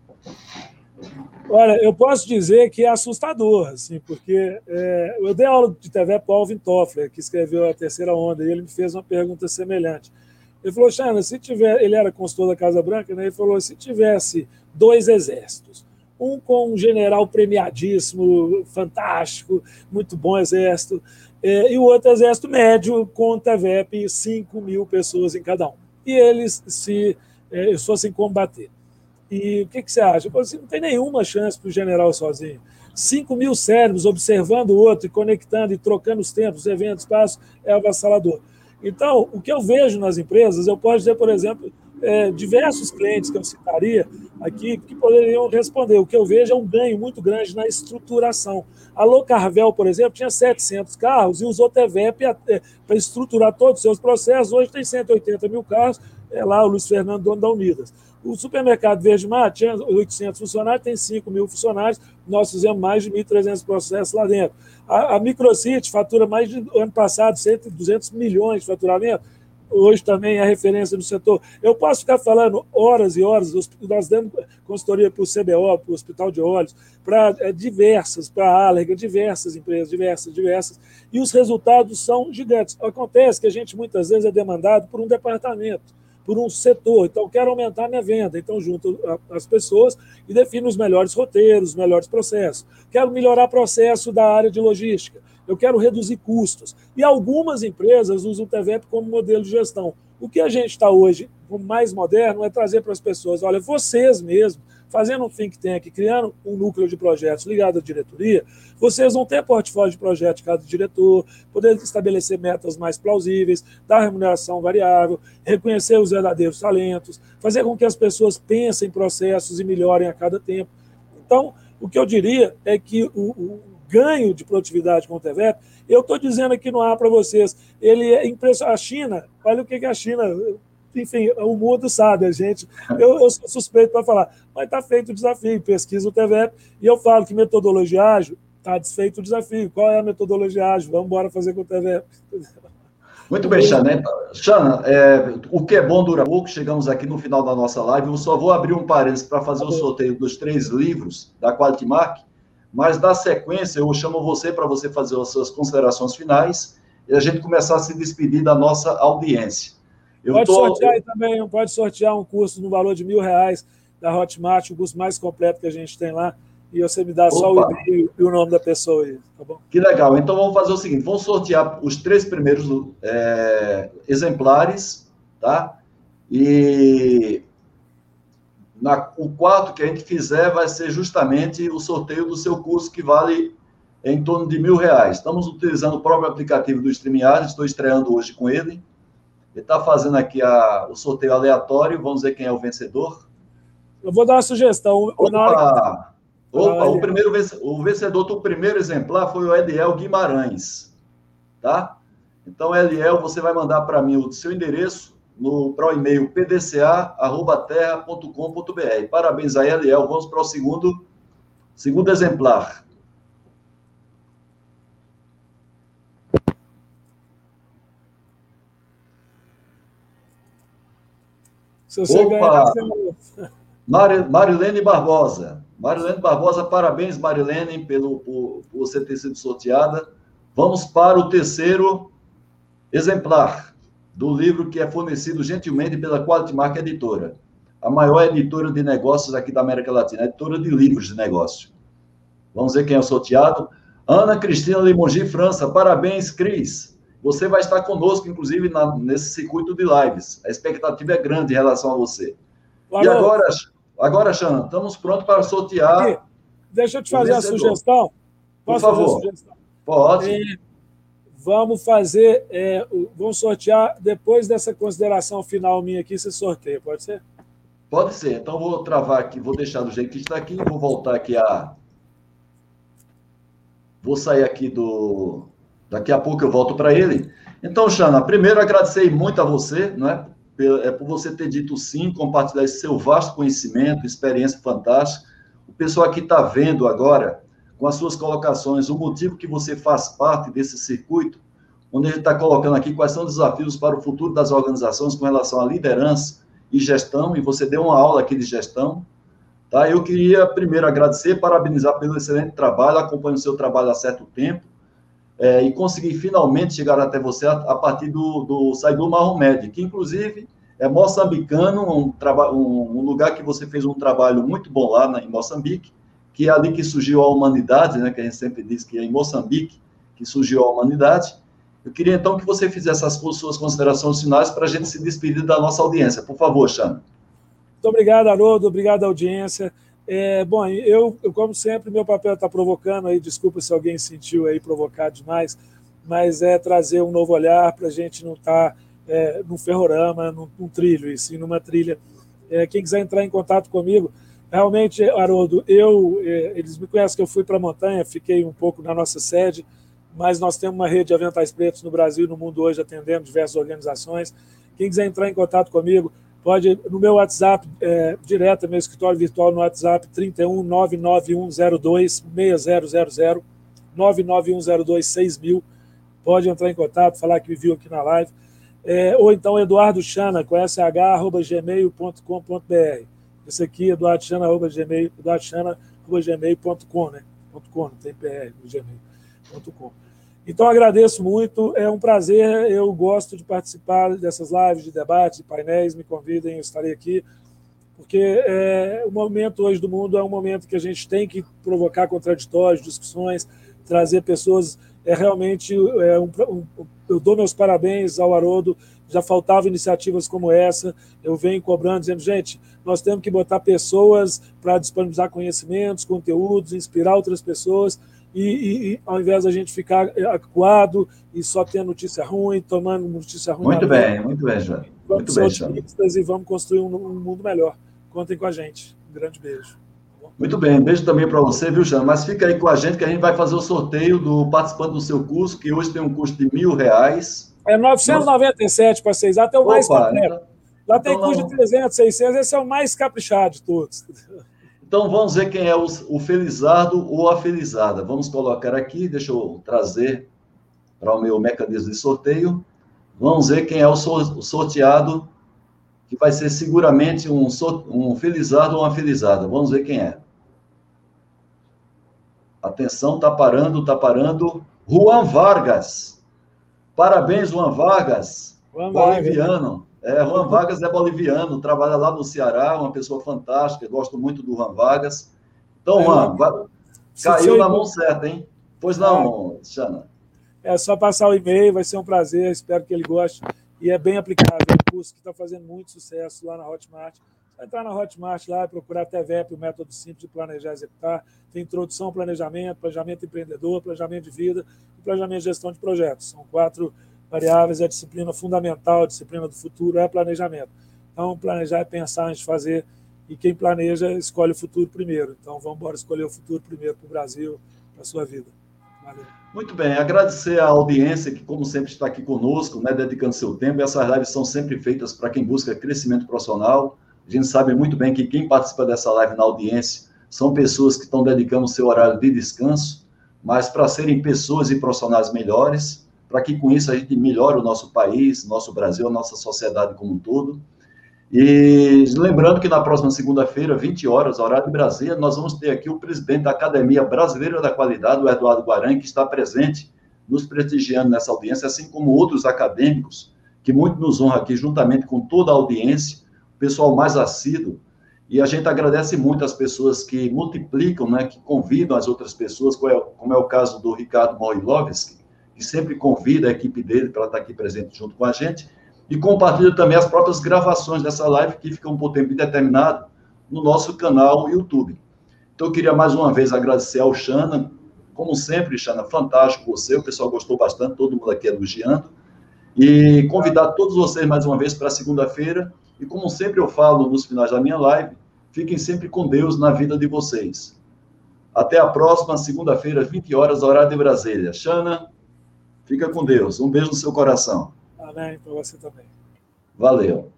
S2: Olha, eu posso dizer que é assustador, assim, porque é, eu dei aula de TV para o Alvin Toffler, que escreveu A Terceira Onda, e ele me fez uma pergunta semelhante. Ele falou, Xana, se tiver. Ele era consultor da Casa Branca, né? Ele falou: se tivesse dois exércitos, um com um general premiadíssimo, fantástico, muito bom exército, é, e o outro exército médio com TVEP, 5 mil pessoas em cada um. E eles se é, fossem combater. E o que, que você acha? Eu assim, não tem nenhuma chance para o general sozinho. 5 mil cérebros observando o outro e conectando e trocando os tempos, os eventos, passos, é avassalador. Então, o que eu vejo nas empresas, eu posso dizer, por exemplo, é, diversos clientes que eu citaria aqui que poderiam responder. O que eu vejo é um ganho muito grande na estruturação. A Locarvel, por exemplo, tinha 700 carros e usou TVEP é, para estruturar todos os seus processos. Hoje tem 180 mil carros, é lá o Luiz Fernando, dono da Unidas. O supermercado Verde Mar tinha 800 funcionários, tem 5 mil funcionários, nós fizemos mais de 1.300 processos lá dentro. A, a Microcity fatura mais de ano passado, 200 milhões de faturamento, hoje também é referência no setor. Eu posso ficar falando horas e horas, nós damos consultoria para o CBO, para o Hospital de Olhos, para é, diversas, para a Allerga, diversas empresas, diversas, diversas, e os resultados são gigantes. Acontece que a gente muitas vezes é demandado por um departamento por um setor. Então, quero aumentar minha venda. Então, junto as pessoas e defino os melhores roteiros, os melhores processos. Quero melhorar o processo da área de logística. Eu quero reduzir custos. E algumas empresas usam o TVEP como modelo de gestão. O que a gente está hoje, como mais moderno, é trazer para as pessoas: olha, vocês mesmos fazendo um think tank, criando um núcleo de projetos ligado à diretoria, vocês vão ter portfólio de projeto de cada diretor, poder estabelecer metas mais plausíveis, dar remuneração variável, reconhecer os verdadeiros talentos, fazer com que as pessoas pensem processos e melhorem a cada tempo. Então, o que eu diria é que o, o ganho de produtividade com o TVEP, eu estou dizendo aqui no ar para vocês, ele é impressionante. A China, olha o que, que a China enfim, o mundo sabe, a gente. Eu, eu sou suspeito para falar, mas está feito o desafio, pesquisa o TVEP, e eu falo que metodologia ágil, está desfeito o desafio. Qual é a metodologia ágil? Vamos embora fazer com o TVEP.
S1: Muito bem, Xana. Xana, é, o que é bom dura pouco. Chegamos aqui no final da nossa live. Eu só vou abrir um parênteses para fazer o sorteio dos três livros da Quality Mark, mas na sequência eu chamo você para você fazer as suas considerações finais e a gente começar a se despedir da nossa audiência.
S2: Eu pode tô... sortear também, pode sortear um curso no valor de mil reais da Hotmart, o curso mais completo que a gente tem lá. E você me dá Opa. só o e-mail e o nome da pessoa aí, tá bom?
S1: Que legal. Então vamos fazer o seguinte: vamos sortear os três primeiros é, exemplares, tá? E na, o quarto que a gente fizer vai ser justamente o sorteio do seu curso que vale em torno de mil reais. Estamos utilizando o próprio aplicativo do StreamYard, estou estreando hoje com ele. Ele está fazendo aqui a, o sorteio aleatório. Vamos ver quem é o vencedor.
S2: Eu vou dar uma sugestão.
S1: Opa, Opa o, primeiro, o vencedor do primeiro exemplar foi o Eliel Guimarães. Tá? Então, Eliel, você vai mandar para mim o seu endereço no, para o e-mail pdca.terra.com.br. Parabéns aí, Eliel. Vamos para o segundo, segundo exemplar. Se você Opa! ganhar, você... Marilene Barbosa. Marilene Barbosa, parabéns, Marilene, pelo, por, por você ter sido sorteada. Vamos para o terceiro exemplar do livro que é fornecido gentilmente pela Quality Mark Editora, a maior editora de negócios aqui da América Latina, editora de livros de negócio. Vamos ver quem é o sorteado. Ana Cristina Limongi, França. Parabéns, Cris. Você vai estar conosco, inclusive, na, nesse circuito de lives. A expectativa é grande em relação a você. E agora, agora, Xana, estamos prontos para sortear. Aqui,
S2: deixa eu te fazer a sugestão.
S1: Posso Por favor. Sugestão? Pode. É,
S2: vamos fazer, é, vamos sortear depois dessa consideração final minha aqui, você sorteia, pode ser?
S1: Pode ser. Então vou travar aqui, vou deixar do jeito que está aqui, vou voltar aqui a. Vou sair aqui do, Daqui a pouco eu volto para ele. Então, Xana, primeiro agradecer muito a você, né? É por você ter dito sim, compartilhar esse seu vasto conhecimento, experiência fantástica. O pessoal aqui está vendo agora, com as suas colocações, o motivo que você faz parte desse circuito, onde ele está colocando aqui quais são os desafios para o futuro das organizações com relação à liderança e gestão, e você deu uma aula aqui de gestão. Tá? Eu queria primeiro agradecer, parabenizar pelo excelente trabalho, acompanho o seu trabalho há certo tempo, é, e consegui finalmente chegar até você a, a partir do, do Saidu Mahomed, que inclusive é moçambicano, um, um, um, lugar que você fez um trabalho muito bom lá na, em Moçambique, que é ali que surgiu a humanidade, né, que a gente sempre diz que é em Moçambique que surgiu a humanidade. Eu queria então que você fizesse as suas considerações finais para a gente se despedir da nossa audiência. Por favor, Xana.
S2: Muito obrigado, Haroldo. Obrigado, audiência. É, bom, eu, como sempre, meu papel está provocando aí, desculpa se alguém sentiu aí provocado demais, mas é trazer um novo olhar para a gente não estar tá, é, num ferrorama, num, num, trilho, e sim numa trilha. É, quem quiser entrar em contato comigo, realmente, Haroldo, eu, é, eles me conhecem que eu fui para a montanha, fiquei um pouco na nossa sede, mas nós temos uma rede de aventais pretos no Brasil e no mundo hoje, atendendo diversas organizações. Quem quiser entrar em contato comigo, Pode, no meu WhatsApp, é, direto, meu escritório virtual no WhatsApp, 31 99102 6000, 99102 6000. Pode entrar em contato, falar que me viu aqui na live. É, ou então Eduardo Chana, com sh.gmail.com.br. Esse aqui, Eduardo Chana, gmail, Eduardo Chana, gmail.com, né? .com, não tem PR gmail.com. Então, agradeço muito, é um prazer, eu gosto de participar dessas lives, de debates, de painéis, me convidem, eu estarei aqui, porque é, o momento hoje do mundo é um momento que a gente tem que provocar contraditórios, discussões, trazer pessoas, é realmente, é um, um, eu dou meus parabéns ao Haroldo, já faltavam iniciativas como essa, eu venho cobrando, dizendo, gente, nós temos que botar pessoas para disponibilizar conhecimentos, conteúdos, inspirar outras pessoas, e, e, ao invés da gente ficar acuado e só ter notícia ruim, tomando notícia ruim.
S1: Muito bem, muito bem, João.
S2: Vamos
S1: muito
S2: ser bem, otimistas e vamos construir um, um, mundo melhor. Contem com a gente. Um grande beijo.
S1: Muito bem, beijo também para você, viu, Jean? Mas fica aí com a gente que a gente vai fazer o sorteio do participante do seu curso, que hoje tem um custo de mil reais.
S2: É 997 para vocês, até o mais completo. Então, Lá tem então, custo de 300, 600, esse é o mais caprichado de todos.
S1: Então vamos ver quem é o, o felizardo ou a felizada. Vamos colocar aqui, deixa eu trazer para o meu mecanismo de sorteio. Vamos ver quem é o sorteado, que vai ser seguramente um, um felizardo ou uma felizada. Vamos ver quem é. Atenção, tá parando, tá parando. Juan Vargas. Parabéns, Juan Vargas. Juan Boliviano. Vargas. É, Juan Vargas é boliviano, trabalha lá no Ceará, uma pessoa fantástica, gosto muito do Juan Vargas. Então, é, Juan, vai... caiu na mão certa, hein? Pois não, é. Xana.
S2: É só passar o e-mail, vai ser um prazer, espero que ele goste. E é bem aplicável, é um curso que está fazendo muito sucesso lá na Hotmart. Vai entrar na Hotmart lá, procurar TVEP, o método simples de planejar e executar. Tem introdução ao planejamento, planejamento empreendedor, planejamento de vida e planejamento de gestão de projetos. São quatro variáveis é a disciplina fundamental, a disciplina do futuro é planejamento. Então, planejar é pensar antes de fazer, e quem planeja escolhe o futuro primeiro. Então, vamos embora escolher o futuro primeiro para o Brasil, para a sua vida.
S1: Valeu. Muito bem, agradecer à audiência que, como sempre, está aqui conosco, né, dedicando seu tempo. Essas lives são sempre feitas para quem busca crescimento profissional. A gente sabe muito bem que quem participa dessa live na audiência são pessoas que estão dedicando seu horário de descanso, mas para serem pessoas e profissionais melhores, para que com isso a gente melhore o nosso país, nosso Brasil, a nossa sociedade como um todo. E lembrando que na próxima segunda-feira, 20 horas, horário de Brasília, nós vamos ter aqui o presidente da Academia Brasileira da Qualidade, o Eduardo Guaran, que está presente, nos prestigiando nessa audiência, assim como outros acadêmicos, que muito nos honra aqui, juntamente com toda a audiência, o pessoal mais assíduo. E a gente agradece muito as pessoas que multiplicam, né, que convidam as outras pessoas, como é o caso do Ricardo Morilovski, sempre convida a equipe dele para estar aqui presente junto com a gente, e compartilha também as próprias gravações dessa live, que ficam por tempo indeterminado no nosso canal YouTube. Então, eu queria mais uma vez agradecer ao Xana, como sempre, Xana, fantástico você, o pessoal gostou bastante, todo mundo aqui elogiando, e convidar todos vocês mais uma vez para segunda-feira, e como sempre eu falo nos finais da minha live, fiquem sempre com Deus na vida de vocês. Até a próxima segunda-feira, 20 horas, horário de Brasília. Xana, Fica com Deus. Um beijo no seu coração.
S2: Amém. Para você também.
S1: Valeu.
S2: Valeu.